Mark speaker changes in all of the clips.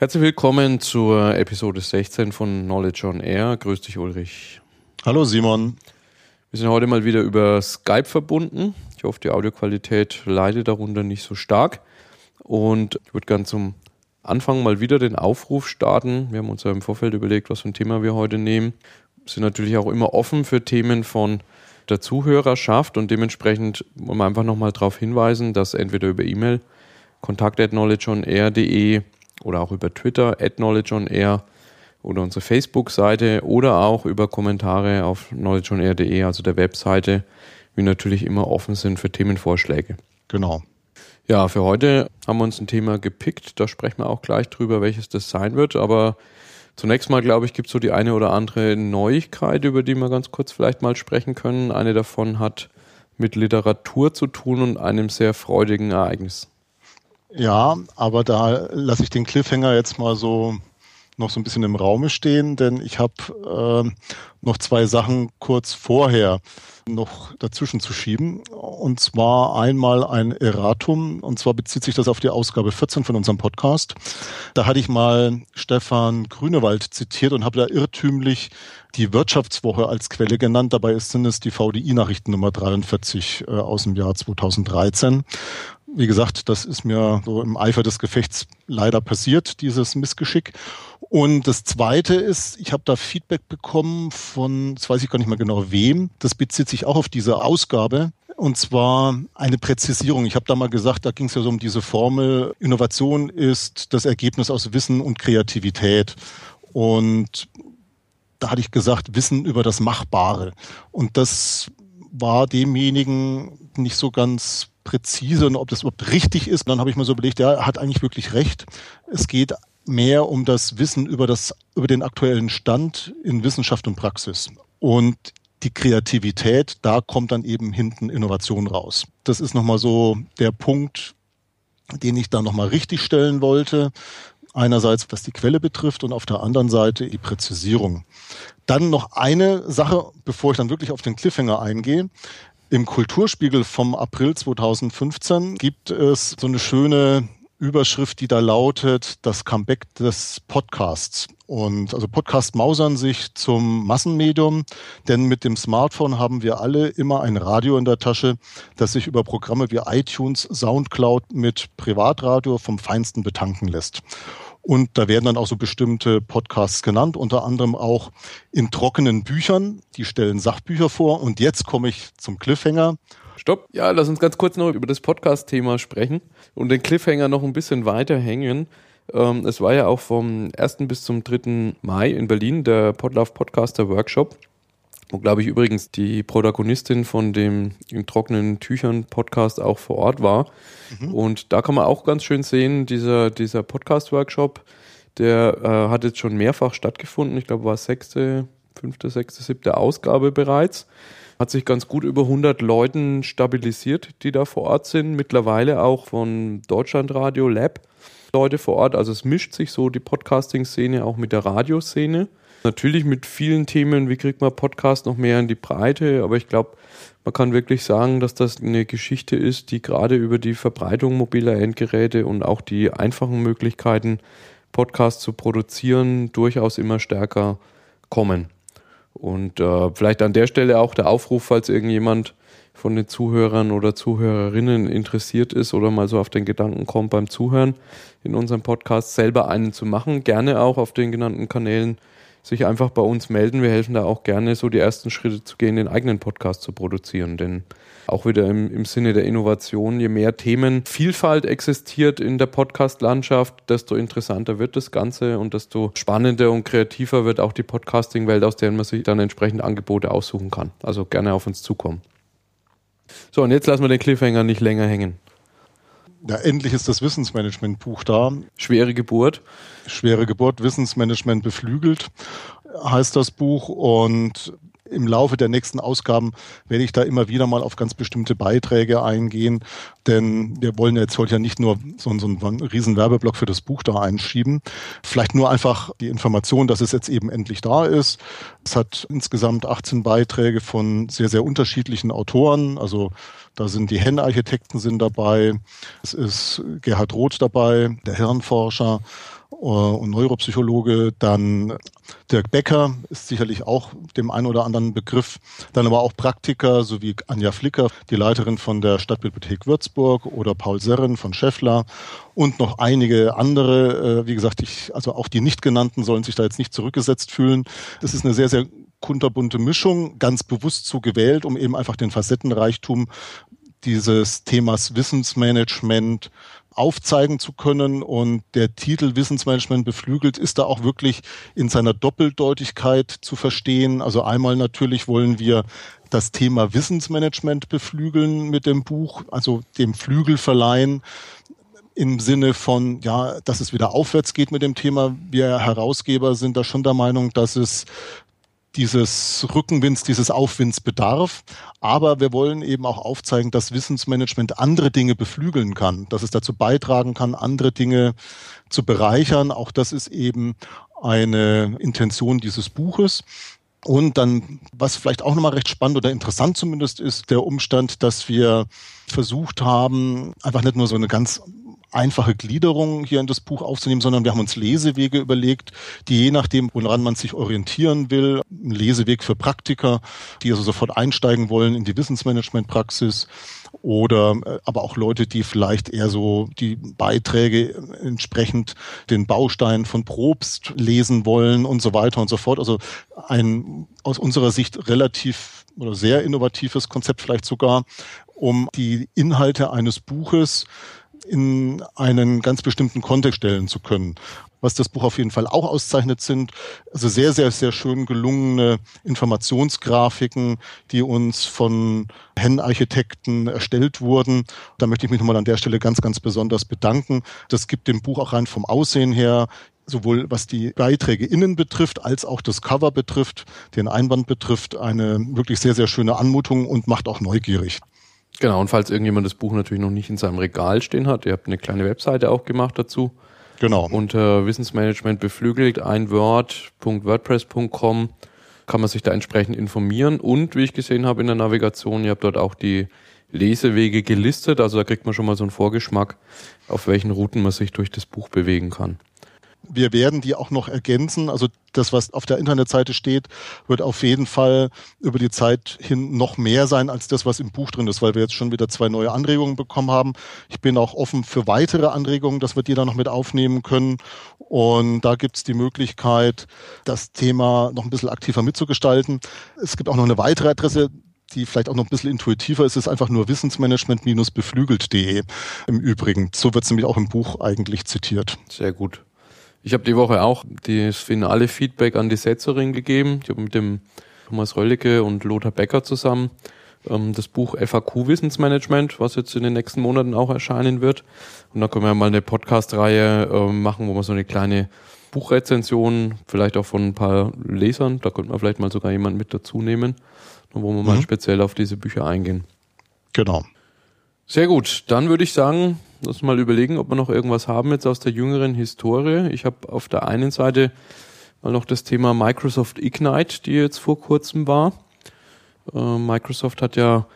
Speaker 1: Herzlich willkommen zur Episode 16 von Knowledge on Air. Grüß dich, Ulrich.
Speaker 2: Hallo, Simon.
Speaker 1: Wir sind heute mal wieder über Skype verbunden. Ich hoffe, die Audioqualität leidet darunter nicht so stark. Und ich würde gerne zum Anfang mal wieder den Aufruf starten. Wir haben uns ja im Vorfeld überlegt, was für ein Thema wir heute nehmen. Wir sind natürlich auch immer offen für Themen von der Zuhörerschaft und dementsprechend wollen wir einfach nochmal darauf hinweisen, dass entweder über E-Mail kontakt at knowledgeonair.de oder auch über Twitter at knowledgeonair oder unsere Facebook-Seite oder auch über Kommentare auf knowledgeonair.de, also der Webseite, wir natürlich immer offen sind für Themenvorschläge.
Speaker 2: Genau.
Speaker 1: Ja, für heute haben wir uns ein Thema gepickt. Da sprechen wir auch gleich drüber, welches das sein wird. Aber zunächst mal, glaube ich, gibt es so die eine oder andere Neuigkeit, über die wir ganz kurz vielleicht mal sprechen können. Eine davon hat mit Literatur zu tun und einem sehr freudigen Ereignis.
Speaker 2: Ja, aber da lasse ich den Cliffhanger jetzt mal so noch so ein bisschen im Raume stehen, denn ich habe äh, noch zwei Sachen kurz vorher noch dazwischen zu schieben. Und zwar einmal ein Erratum, und zwar bezieht sich das auf die Ausgabe 14 von unserem Podcast. Da hatte ich mal Stefan Grünewald zitiert und habe da irrtümlich die Wirtschaftswoche als Quelle genannt. Dabei sind es die VDI-Nachrichten Nummer 43 äh, aus dem Jahr 2013. Wie gesagt, das ist mir so im Eifer des Gefechts leider passiert, dieses Missgeschick. Und das Zweite ist, ich habe da Feedback bekommen von, das weiß ich gar nicht mehr genau wem, das bezieht sich auch auf diese Ausgabe. Und zwar eine Präzisierung. Ich habe da mal gesagt, da ging es ja so um diese Formel, Innovation ist das Ergebnis aus Wissen und Kreativität. Und da hatte ich gesagt, Wissen über das Machbare. Und das war demjenigen nicht so ganz präzise und ob das überhaupt richtig ist. Dann habe ich mir so überlegt, ja, er hat eigentlich wirklich recht. Es geht mehr um das Wissen über das, über den aktuellen Stand in Wissenschaft und Praxis. Und die Kreativität, da kommt dann eben hinten Innovation raus. Das ist nochmal so der Punkt, den ich da nochmal richtig stellen wollte. Einerseits, was die Quelle betrifft und auf der anderen Seite die Präzisierung. Dann noch eine Sache, bevor ich dann wirklich auf den Cliffhanger eingehe. Im Kulturspiegel vom April 2015 gibt es so eine schöne Überschrift, die da lautet, das Comeback des Podcasts. Und also Podcast mausern sich zum Massenmedium, denn mit dem Smartphone haben wir alle immer ein Radio in der Tasche, das sich über Programme wie iTunes, Soundcloud mit Privatradio vom Feinsten betanken lässt. Und da werden dann auch so bestimmte Podcasts genannt, unter anderem auch in trockenen Büchern. Die stellen Sachbücher vor. Und jetzt komme ich zum Cliffhanger.
Speaker 1: Stopp. Ja, lass uns ganz kurz noch über das Podcast-Thema sprechen und den Cliffhanger noch ein bisschen weiter hängen. Ähm, es war ja auch vom 1. bis zum 3. Mai in Berlin der Podlove Podcaster Workshop. Wo, glaube ich, übrigens die Protagonistin von dem in trockenen Tüchern Podcast auch vor Ort war. Mhm. Und da kann man auch ganz schön sehen, dieser, dieser Podcast-Workshop, der äh, hat jetzt schon mehrfach stattgefunden. Ich glaube, war sechste, fünfte, sechste, siebte Ausgabe bereits. Hat sich ganz gut über 100 Leuten stabilisiert, die da vor Ort sind. Mittlerweile auch von Deutschlandradio Lab Leute vor Ort. Also es mischt sich so die Podcasting-Szene auch mit der Radioszene. Natürlich mit vielen Themen, wie kriegt man Podcast noch mehr in die Breite, aber ich glaube, man kann wirklich sagen, dass das eine Geschichte ist, die gerade über die Verbreitung mobiler Endgeräte und auch die einfachen Möglichkeiten, Podcasts zu produzieren, durchaus immer stärker kommen. Und äh, vielleicht an der Stelle auch der Aufruf, falls irgendjemand von den Zuhörern oder Zuhörerinnen interessiert ist oder mal so auf den Gedanken kommt beim Zuhören in unserem Podcast selber einen zu machen, gerne auch auf den genannten Kanälen sich einfach bei uns melden. Wir helfen da auch gerne, so die ersten Schritte zu gehen, den eigenen Podcast zu produzieren. Denn auch wieder im, im Sinne der Innovation, je mehr Themenvielfalt existiert in der Podcast-Landschaft, desto interessanter wird das Ganze und desto spannender und kreativer wird auch die Podcasting-Welt, aus der man sich dann entsprechend Angebote aussuchen kann. Also gerne auf uns zukommen. So, und jetzt lassen wir den Cliffhanger nicht länger hängen.
Speaker 2: Ja, endlich ist das Wissensmanagement-Buch da.
Speaker 1: Schwere Geburt.
Speaker 2: Schwere Geburt, Wissensmanagement beflügelt heißt das Buch. Und im Laufe der nächsten Ausgaben werde ich da immer wieder mal auf ganz bestimmte Beiträge eingehen, denn wir wollen jetzt heute ja nicht nur so, so einen riesen Werbeblock für das Buch da einschieben. Vielleicht nur einfach die Information, dass es jetzt eben endlich da ist. Es hat insgesamt 18 Beiträge von sehr, sehr unterschiedlichen Autoren, also da sind die Hen-Architekten sind dabei, es ist Gerhard Roth dabei, der Hirnforscher, und Neuropsychologe. Dann Dirk Becker ist sicherlich auch dem einen oder anderen Begriff. Dann aber auch Praktiker, sowie Anja Flicker, die Leiterin von der Stadtbibliothek Würzburg oder Paul Serren von Scheffler und noch einige andere. Äh, wie gesagt, ich, also auch die nicht genannten sollen sich da jetzt nicht zurückgesetzt fühlen. Das ist eine sehr, sehr kunterbunte Mischung, ganz bewusst so gewählt, um eben einfach den Facettenreichtum dieses Themas Wissensmanagement aufzeigen zu können. Und der Titel Wissensmanagement beflügelt ist da auch wirklich in seiner Doppeldeutigkeit zu verstehen. Also einmal natürlich wollen wir das Thema Wissensmanagement beflügeln mit dem Buch, also dem Flügel verleihen im Sinne von, ja, dass es wieder aufwärts geht mit dem Thema. Wir Herausgeber sind da schon der Meinung, dass es dieses Rückenwinds, dieses Aufwinds bedarf. Aber wir wollen eben auch aufzeigen, dass Wissensmanagement andere Dinge beflügeln kann, dass es dazu beitragen kann, andere Dinge zu bereichern. Auch das ist eben eine Intention dieses Buches. Und dann, was vielleicht auch nochmal recht spannend oder interessant zumindest ist, der Umstand, dass wir versucht haben, einfach nicht nur so eine ganz einfache Gliederung hier in das Buch aufzunehmen, sondern wir haben uns Lesewege überlegt, die je nachdem, woran man sich orientieren will, ein Leseweg für Praktiker, die also sofort einsteigen wollen in die Wissensmanagementpraxis oder äh, aber auch Leute, die vielleicht eher so die Beiträge entsprechend den Baustein von Probst lesen wollen und so weiter und so fort. Also ein aus unserer Sicht relativ oder sehr innovatives Konzept vielleicht sogar, um die Inhalte eines Buches in einen ganz bestimmten Kontext stellen zu können. Was das Buch auf jeden Fall auch auszeichnet, sind also sehr, sehr, sehr schön gelungene Informationsgrafiken, die uns von Hen-Architekten erstellt wurden. Da möchte ich mich nochmal an der Stelle ganz, ganz besonders bedanken. Das gibt dem Buch auch rein vom Aussehen her sowohl was die Beiträge innen betrifft, als auch das Cover betrifft, den Einband betrifft, eine wirklich sehr, sehr schöne Anmutung und macht auch neugierig.
Speaker 1: Genau, und falls irgendjemand das Buch natürlich noch nicht in seinem Regal stehen hat, ihr habt eine kleine Webseite auch gemacht dazu.
Speaker 2: Genau.
Speaker 1: Unter Wissensmanagement beflügelt ein Word.wordpress.com kann man sich da entsprechend informieren und wie ich gesehen habe in der Navigation, ihr habt dort auch die Lesewege gelistet, also da kriegt man schon mal so einen Vorgeschmack, auf welchen Routen man sich durch das Buch bewegen kann.
Speaker 2: Wir werden die auch noch ergänzen. Also das, was auf der Internetseite steht, wird auf jeden Fall über die Zeit hin noch mehr sein als das, was im Buch drin ist, weil wir jetzt schon wieder zwei neue Anregungen bekommen haben. Ich bin auch offen für weitere Anregungen, dass wir die da noch mit aufnehmen können. Und da gibt es die Möglichkeit, das Thema noch ein bisschen aktiver mitzugestalten. Es gibt auch noch eine weitere Adresse, die vielleicht auch noch ein bisschen intuitiver ist, ist einfach nur wissensmanagement-beflügelt.de im Übrigen. So wird es nämlich auch im Buch eigentlich zitiert.
Speaker 1: Sehr gut. Ich habe die Woche auch das finale Feedback an die Setzerin gegeben. Ich habe mit dem Thomas Röllicke und Lothar Becker zusammen ähm, das Buch FAQ Wissensmanagement, was jetzt in den nächsten Monaten auch erscheinen wird. Und da können wir mal eine Podcast-Reihe äh, machen, wo wir so eine kleine Buchrezension, vielleicht auch von ein paar Lesern, da könnte man vielleicht mal sogar jemanden mit dazu nehmen, wo wir mhm. mal speziell auf diese Bücher eingehen.
Speaker 2: Genau.
Speaker 1: Sehr gut, dann würde ich sagen, lass mal überlegen, ob wir noch irgendwas haben jetzt aus der jüngeren Historie. Ich habe auf der einen Seite mal noch das Thema Microsoft Ignite, die jetzt vor kurzem war. Äh, Microsoft hat ja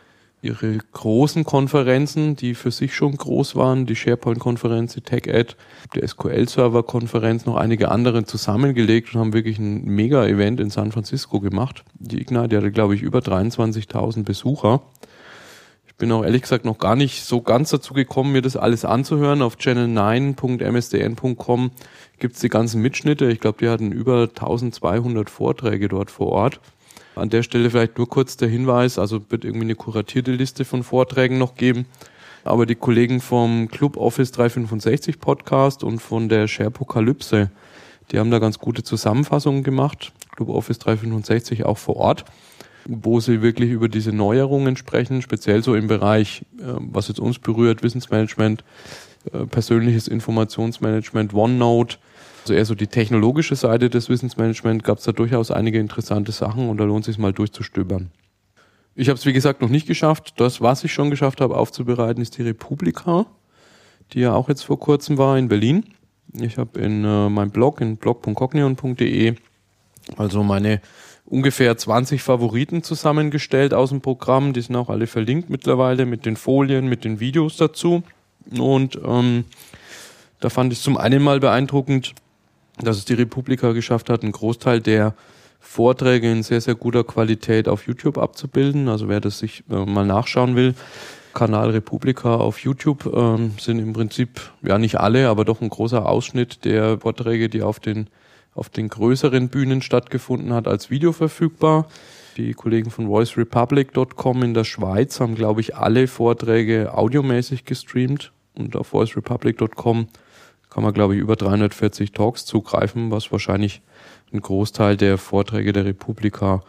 Speaker 1: ihre großen Konferenzen, die für sich schon groß waren, die SharePoint-Konferenz, die TechEd, die SQL-Server-Konferenz, noch einige andere zusammengelegt und haben wirklich ein Mega-Event in San Francisco gemacht. Die Ignite hatte, glaube ich, über 23.000 Besucher bin auch ehrlich gesagt noch gar nicht so ganz dazu gekommen, mir das alles anzuhören. Auf channel9.msdn.com gibt's die ganzen Mitschnitte. Ich glaube, die hatten über 1200 Vorträge dort vor Ort. An der Stelle vielleicht nur kurz der Hinweis, also wird irgendwie eine kuratierte Liste von Vorträgen noch geben. Aber die Kollegen vom Club Office 365 Podcast und von der Sharepokalypse, die haben da ganz gute Zusammenfassungen gemacht. Club Office 365 auch vor Ort wo sie wirklich über diese Neuerungen sprechen, speziell so im Bereich, äh, was jetzt uns berührt, Wissensmanagement, äh, persönliches Informationsmanagement, OneNote, also eher so die technologische Seite des Wissensmanagement, gab es da durchaus einige interessante Sachen und da lohnt es sich mal durchzustöbern. Ich habe es wie gesagt noch nicht geschafft. Das, was ich schon geschafft habe aufzubereiten, ist die Republika, die ja auch jetzt vor kurzem war in Berlin. Ich habe in äh, meinem Blog, in blog.cognion.de, also meine ungefähr 20 Favoriten zusammengestellt aus dem Programm. Die sind auch alle verlinkt mittlerweile mit den Folien, mit den Videos dazu. Und ähm, da fand ich zum einen mal beeindruckend, dass es die Republika geschafft hat, einen Großteil der Vorträge in sehr, sehr guter Qualität auf YouTube abzubilden. Also wer das sich äh, mal nachschauen will, Kanal Republika auf YouTube äh, sind im Prinzip, ja nicht alle, aber doch ein großer Ausschnitt der Vorträge, die auf den, auf den größeren Bühnen stattgefunden hat, als Video verfügbar. Die Kollegen von voicerepublic.com in der Schweiz haben, glaube ich, alle Vorträge audiomäßig gestreamt und auf voicerepublic.com kann man, glaube ich, über 340 Talks zugreifen, was wahrscheinlich ein Großteil der Vorträge der Republika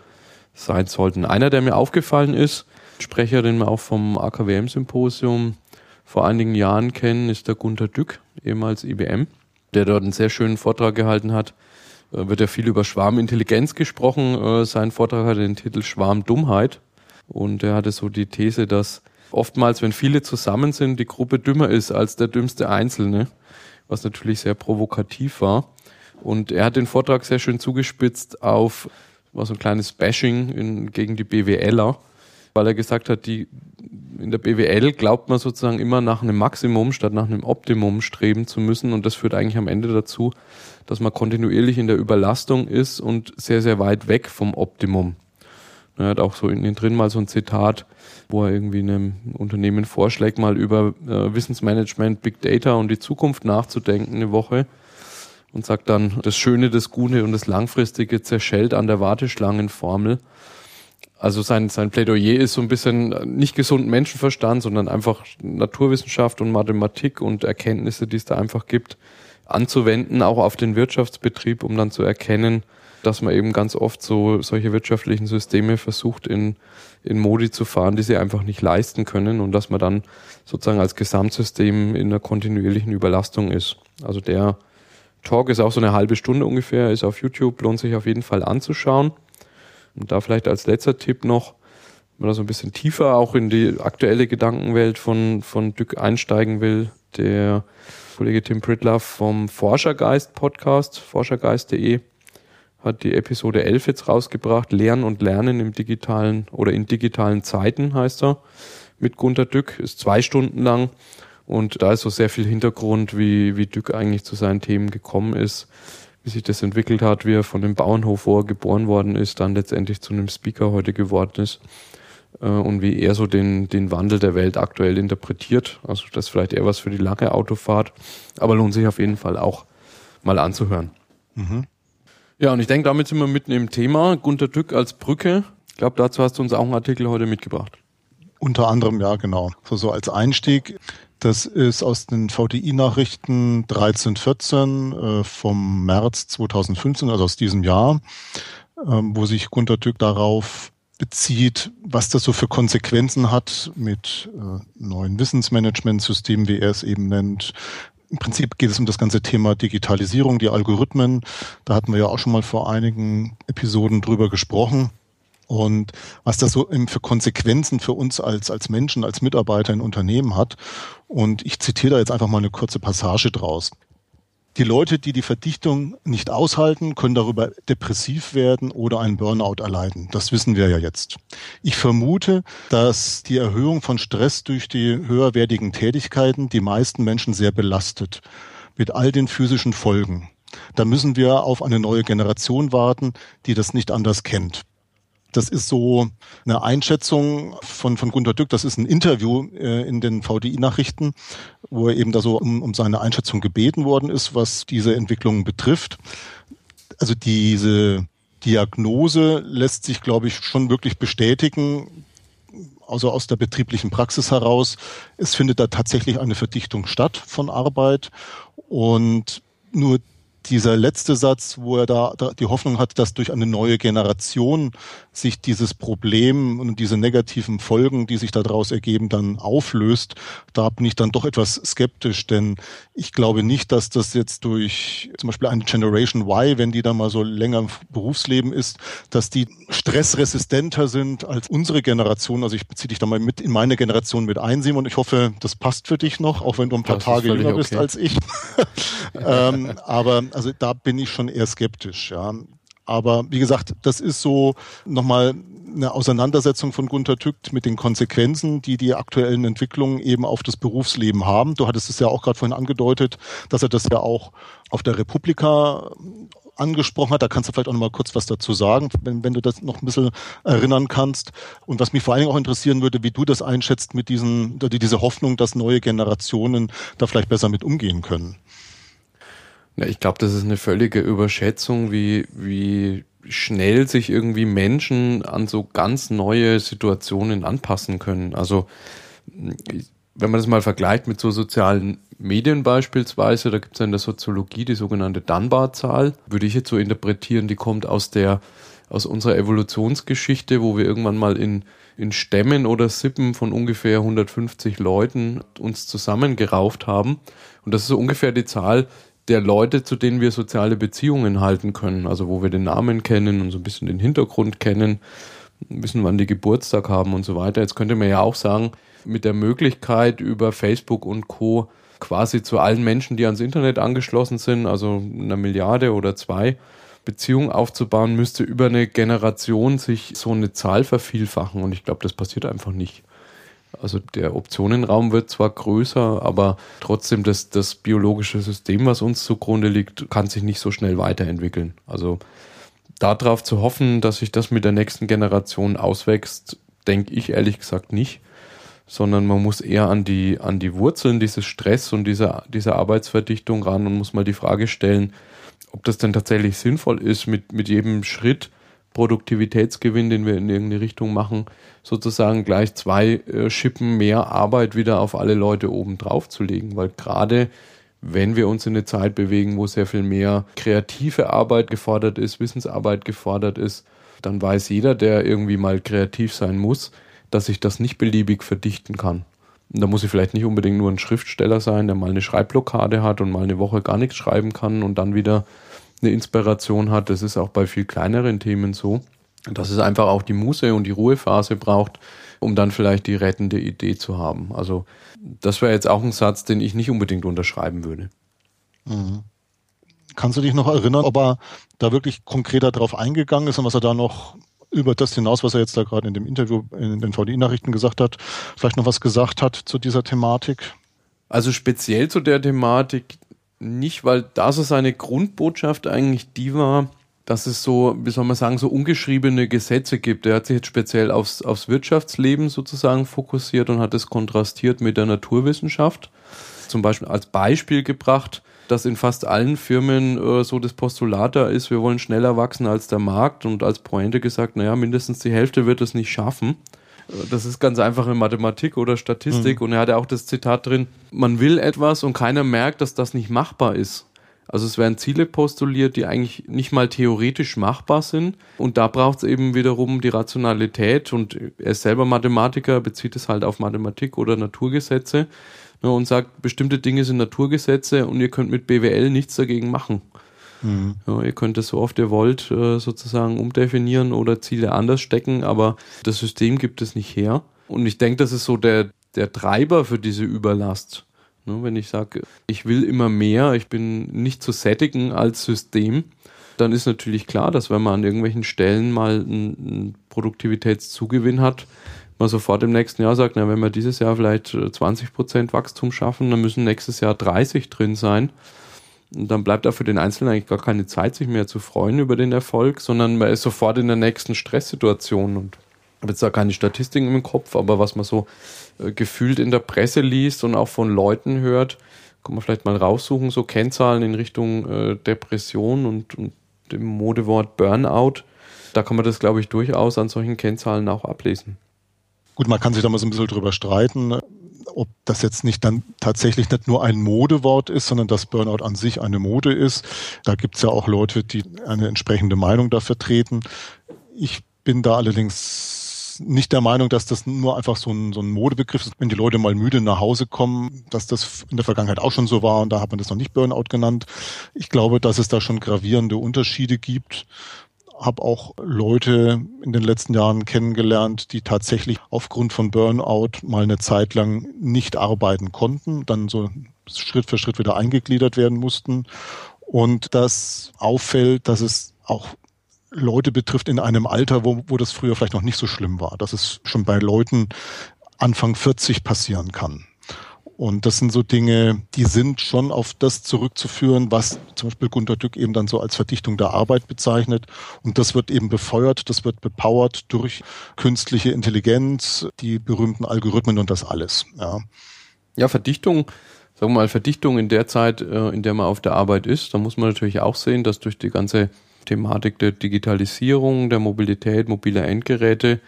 Speaker 1: sein sollten. Einer, der mir aufgefallen ist, Sprecher, den wir auch vom AKWM-Symposium vor einigen Jahren kennen, ist der Gunter Dück, ehemals IBM, der dort einen sehr schönen Vortrag gehalten hat. Äh, wird ja viel über Schwarmintelligenz gesprochen. Äh, sein Vortrag hatte den Titel Schwarmdummheit. Und er hatte so die These, dass oftmals, wenn viele zusammen sind, die Gruppe dümmer ist als der dümmste Einzelne was natürlich sehr provokativ war. Und er hat den Vortrag sehr schön zugespitzt auf war so ein kleines Bashing in, gegen die BWLer, weil er gesagt hat, die in der BWL glaubt man sozusagen immer nach einem Maximum statt nach einem Optimum streben zu müssen und das führt eigentlich am Ende dazu, dass man kontinuierlich in der Überlastung ist und sehr, sehr weit weg vom Optimum. Er hat auch so innen drin mal so ein Zitat, wo er irgendwie einem Unternehmen vorschlägt, mal über äh, Wissensmanagement, Big Data und die Zukunft nachzudenken eine Woche und sagt dann, das Schöne, das Gute und das Langfristige zerschellt an der Warteschlangenformel. Also sein, sein Plädoyer ist so ein bisschen nicht gesunden Menschenverstand, sondern einfach Naturwissenschaft und Mathematik und Erkenntnisse, die es da einfach gibt, anzuwenden, auch auf den Wirtschaftsbetrieb, um dann zu erkennen, dass man eben ganz oft so solche wirtschaftlichen Systeme versucht in, in Modi zu fahren, die sie einfach nicht leisten können und dass man dann sozusagen als Gesamtsystem in einer kontinuierlichen Überlastung ist. Also der Talk ist auch so eine halbe Stunde ungefähr, ist auf YouTube, lohnt sich auf jeden Fall anzuschauen. Und da vielleicht als letzter Tipp noch, wenn man da so ein bisschen tiefer auch in die aktuelle Gedankenwelt von, von Dück einsteigen will, der Kollege Tim Pritloff vom Forschergeist Podcast, forschergeist.de, hat die Episode 11 jetzt rausgebracht, Lernen und Lernen im digitalen oder in digitalen Zeiten heißt er, mit Gunter Dück, ist zwei Stunden lang. Und da ist so sehr viel Hintergrund, wie, wie Dück eigentlich zu seinen Themen gekommen ist, wie sich das entwickelt hat, wie er von dem Bauernhof, wo geboren worden ist, dann letztendlich zu einem Speaker heute geworden ist und wie er so den, den Wandel der Welt aktuell interpretiert. Also das ist vielleicht eher was für die lange Autofahrt, aber lohnt sich auf jeden Fall auch mal anzuhören. Mhm. Ja, und ich denke, damit sind wir mitten im Thema. Gunter Dück als Brücke. Ich glaube, dazu hast du uns auch einen Artikel heute mitgebracht.
Speaker 2: Unter anderem, ja, genau. So, so als Einstieg. Das ist aus den VDI-Nachrichten 1314 äh, vom März 2015, also aus diesem Jahr, ähm, wo sich Gunter Dück darauf bezieht, was das so für Konsequenzen hat mit äh, neuen Wissensmanagementsystemen, wie er es eben nennt, im Prinzip geht es um das ganze Thema Digitalisierung, die Algorithmen. Da hatten wir ja auch schon mal vor einigen Episoden drüber gesprochen. Und was das so für Konsequenzen für uns als, als Menschen, als Mitarbeiter in Unternehmen hat. Und ich zitiere da jetzt einfach mal eine kurze Passage draus. Die Leute, die die Verdichtung nicht aushalten, können darüber depressiv werden oder einen Burnout erleiden. Das wissen wir ja jetzt. Ich vermute, dass die Erhöhung von Stress durch die höherwertigen Tätigkeiten die meisten Menschen sehr belastet. Mit all den physischen Folgen. Da müssen wir auf eine neue Generation warten, die das nicht anders kennt. Das ist so eine Einschätzung von, von Gunter Dück. Das ist ein Interview äh, in den VDI-Nachrichten, wo er eben da so um, um seine Einschätzung gebeten worden ist, was diese Entwicklung betrifft. Also diese Diagnose lässt sich, glaube ich, schon wirklich bestätigen, also aus der betrieblichen Praxis heraus. Es findet da tatsächlich eine Verdichtung statt von Arbeit und nur dieser letzte Satz, wo er da, da, die Hoffnung hat, dass durch eine neue Generation sich dieses Problem und diese negativen Folgen, die sich daraus ergeben, dann auflöst, da bin ich dann doch etwas skeptisch, denn ich glaube nicht, dass das jetzt durch zum Beispiel eine Generation Y, wenn die dann mal so länger im Berufsleben ist, dass die stressresistenter sind als unsere Generation. Also ich beziehe dich da mal mit in meine Generation mit ein, Simon. Ich hoffe, das passt für dich noch, auch wenn du ein paar das Tage jünger okay. bist als ich. ähm, aber also da bin ich schon eher skeptisch, ja. Aber wie gesagt, das ist so nochmal eine Auseinandersetzung von Gunter Tückt mit den Konsequenzen, die die aktuellen Entwicklungen eben auf das Berufsleben haben. Du hattest es ja auch gerade vorhin angedeutet, dass er das ja auch auf der Republika angesprochen hat. Da kannst du vielleicht auch noch mal kurz was dazu sagen, wenn, wenn du das noch ein bisschen erinnern kannst. Und was mich vor allen Dingen auch interessieren würde, wie du das einschätzt mit diesen, diese Hoffnung, dass neue Generationen da vielleicht besser mit umgehen können.
Speaker 1: Ja, ich glaube, das ist eine völlige Überschätzung, wie, wie schnell sich irgendwie Menschen an so ganz neue Situationen anpassen können. Also wenn man das mal vergleicht mit so sozialen Medien beispielsweise, da gibt es ja in der Soziologie die sogenannte Dunbar-Zahl, würde ich jetzt so interpretieren, die kommt aus der aus unserer Evolutionsgeschichte, wo wir irgendwann mal in, in Stämmen oder Sippen von ungefähr 150 Leuten uns zusammengerauft haben. Und das ist so ungefähr die Zahl, der Leute, zu denen wir soziale Beziehungen halten können, also wo wir den Namen kennen und so ein bisschen den Hintergrund kennen, wissen, wann die Geburtstag haben und so weiter. Jetzt könnte man ja auch sagen, mit der Möglichkeit über Facebook und Co. quasi zu allen Menschen, die ans Internet angeschlossen sind, also einer Milliarde oder zwei, Beziehungen aufzubauen, müsste über eine Generation sich so eine Zahl vervielfachen. Und ich glaube, das passiert einfach nicht. Also der Optionenraum wird zwar größer, aber trotzdem das, das biologische System, was uns zugrunde liegt, kann sich nicht so schnell weiterentwickeln. Also darauf zu hoffen, dass sich das mit der nächsten Generation auswächst, denke ich ehrlich gesagt nicht, sondern man muss eher an die, an die Wurzeln dieses Stress und dieser, dieser Arbeitsverdichtung ran und muss mal die Frage stellen, ob das denn tatsächlich sinnvoll ist, mit, mit jedem Schritt Produktivitätsgewinn, den wir in irgendeine Richtung machen, sozusagen gleich zwei äh, Schippen mehr Arbeit wieder auf alle Leute oben drauf zu legen. Weil gerade wenn wir uns in eine Zeit bewegen, wo sehr viel mehr kreative Arbeit gefordert ist, Wissensarbeit gefordert ist, dann weiß jeder, der irgendwie mal kreativ sein muss, dass ich das nicht beliebig verdichten kann. Und da muss ich vielleicht nicht unbedingt nur ein Schriftsteller sein, der mal eine Schreibblockade hat und mal eine Woche gar nichts schreiben kann und dann wieder eine Inspiration hat. Das ist auch bei viel kleineren Themen so, dass es einfach auch die Muße und die Ruhephase braucht, um dann vielleicht die rettende Idee zu haben. Also das wäre jetzt auch ein Satz, den ich nicht unbedingt unterschreiben würde.
Speaker 2: Mhm. Kannst du dich noch erinnern, ob er da wirklich konkreter drauf eingegangen ist und was er da noch über das hinaus, was er jetzt da gerade in dem Interview in den VDI-Nachrichten gesagt hat, vielleicht noch was gesagt hat zu dieser Thematik?
Speaker 1: Also speziell zu der Thematik nicht, weil da so seine Grundbotschaft eigentlich die war, dass es so, wie soll man sagen, so ungeschriebene Gesetze gibt. Er hat sich jetzt speziell aufs, aufs Wirtschaftsleben sozusagen fokussiert und hat es kontrastiert mit der Naturwissenschaft. Zum Beispiel als Beispiel gebracht, dass in fast allen Firmen äh, so das Postulat da ist, wir wollen schneller wachsen als der Markt und als Pointe gesagt, naja, mindestens die Hälfte wird es nicht schaffen. Das ist ganz einfache Mathematik oder Statistik. Mhm. Und er hatte auch das Zitat drin, man will etwas und keiner merkt, dass das nicht machbar ist. Also es werden Ziele postuliert, die eigentlich nicht mal theoretisch machbar sind. Und da braucht es eben wiederum die Rationalität. Und er ist selber Mathematiker, bezieht es halt auf Mathematik oder Naturgesetze ne, und sagt, bestimmte Dinge sind Naturgesetze und ihr könnt mit BWL nichts dagegen machen. Mhm. Ja, ihr könnt es so oft ihr wollt äh, sozusagen umdefinieren oder Ziele anders stecken, aber das System gibt es nicht her. Und ich denke, das ist so der, der Treiber für diese Überlast. Ne, wenn ich sage, ich will immer mehr, ich bin nicht zu sättigen als System, dann ist natürlich klar, dass wenn man an irgendwelchen Stellen mal einen Produktivitätszugewinn hat, man sofort im nächsten Jahr sagt, na, wenn wir dieses Jahr vielleicht 20 Prozent Wachstum schaffen, dann müssen nächstes Jahr 30 drin sein. Und dann bleibt da für den Einzelnen eigentlich gar keine Zeit, sich mehr zu freuen über den Erfolg, sondern man ist sofort in der nächsten Stresssituation. Und ich habe jetzt da keine Statistiken im Kopf, aber was man so äh, gefühlt in der Presse liest und auch von Leuten hört, kann man vielleicht mal raussuchen, so Kennzahlen in Richtung äh, Depression und, und dem Modewort Burnout. Da kann man das, glaube ich, durchaus an solchen Kennzahlen auch ablesen.
Speaker 2: Gut, man kann sich da mal so ein bisschen drüber streiten ob das jetzt nicht dann tatsächlich nicht nur ein Modewort ist, sondern dass Burnout an sich eine Mode ist. Da gibt es ja auch Leute, die eine entsprechende Meinung da vertreten. Ich bin da allerdings nicht der Meinung, dass das nur einfach so ein, so ein Modebegriff ist, wenn die Leute mal müde nach Hause kommen, dass das in der Vergangenheit auch schon so war und da hat man das noch nicht Burnout genannt. Ich glaube, dass es da schon gravierende Unterschiede gibt habe auch Leute in den letzten Jahren kennengelernt, die tatsächlich aufgrund von Burnout mal eine Zeit lang nicht arbeiten konnten, dann so Schritt für Schritt wieder eingegliedert werden mussten. Und das auffällt, dass es auch Leute betrifft in einem Alter, wo, wo das früher vielleicht noch nicht so schlimm war, dass es schon bei Leuten Anfang 40 passieren kann. Und das sind so Dinge, die sind schon auf das zurückzuführen, was zum Beispiel Gunter Dück eben dann so als Verdichtung der Arbeit bezeichnet. Und das wird eben befeuert, das wird bepowert durch künstliche Intelligenz, die berühmten Algorithmen und das alles. Ja,
Speaker 1: ja Verdichtung, sagen wir mal, Verdichtung in der Zeit, äh, in der man auf der Arbeit ist, da muss man natürlich auch sehen, dass durch die ganze Thematik der Digitalisierung, der Mobilität, mobiler Endgeräte,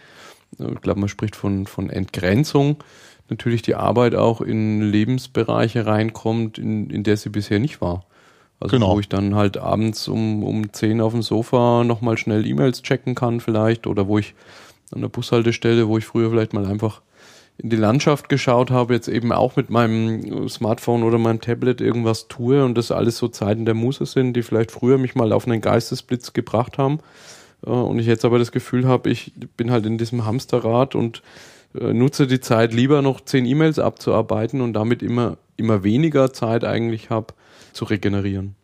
Speaker 1: äh, ich glaube, man spricht von, von Entgrenzung, natürlich die Arbeit auch in Lebensbereiche reinkommt, in, in der sie bisher nicht war. Also genau. wo ich dann halt abends um, um 10 auf dem Sofa nochmal schnell E-Mails checken kann vielleicht oder wo ich an der Bushaltestelle, wo ich früher vielleicht mal einfach in die Landschaft geschaut habe, jetzt eben auch mit meinem Smartphone oder meinem Tablet irgendwas tue und das alles so Zeiten der Muße sind, die vielleicht früher mich mal auf einen Geistesblitz gebracht haben. Äh, und ich jetzt aber das Gefühl habe, ich bin halt in diesem Hamsterrad und nutze die Zeit lieber noch zehn E-Mails abzuarbeiten und damit immer, immer weniger Zeit eigentlich habe zu regenerieren.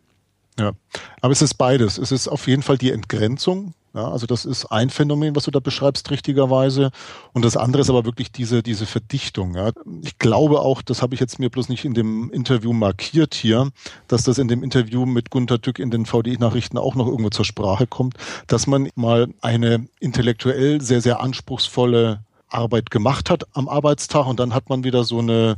Speaker 2: Ja, aber es ist beides. Es ist auf jeden Fall die Entgrenzung. Ja, also das ist ein Phänomen, was du da beschreibst, richtigerweise. Und das andere ist aber wirklich diese, diese Verdichtung. Ja. Ich glaube auch, das habe ich jetzt mir bloß nicht in dem Interview markiert hier, dass das in dem Interview mit Gunter Dück in den VDI-Nachrichten auch noch irgendwo zur Sprache kommt, dass man mal eine intellektuell sehr, sehr anspruchsvolle Arbeit gemacht hat am Arbeitstag und dann hat man wieder so eine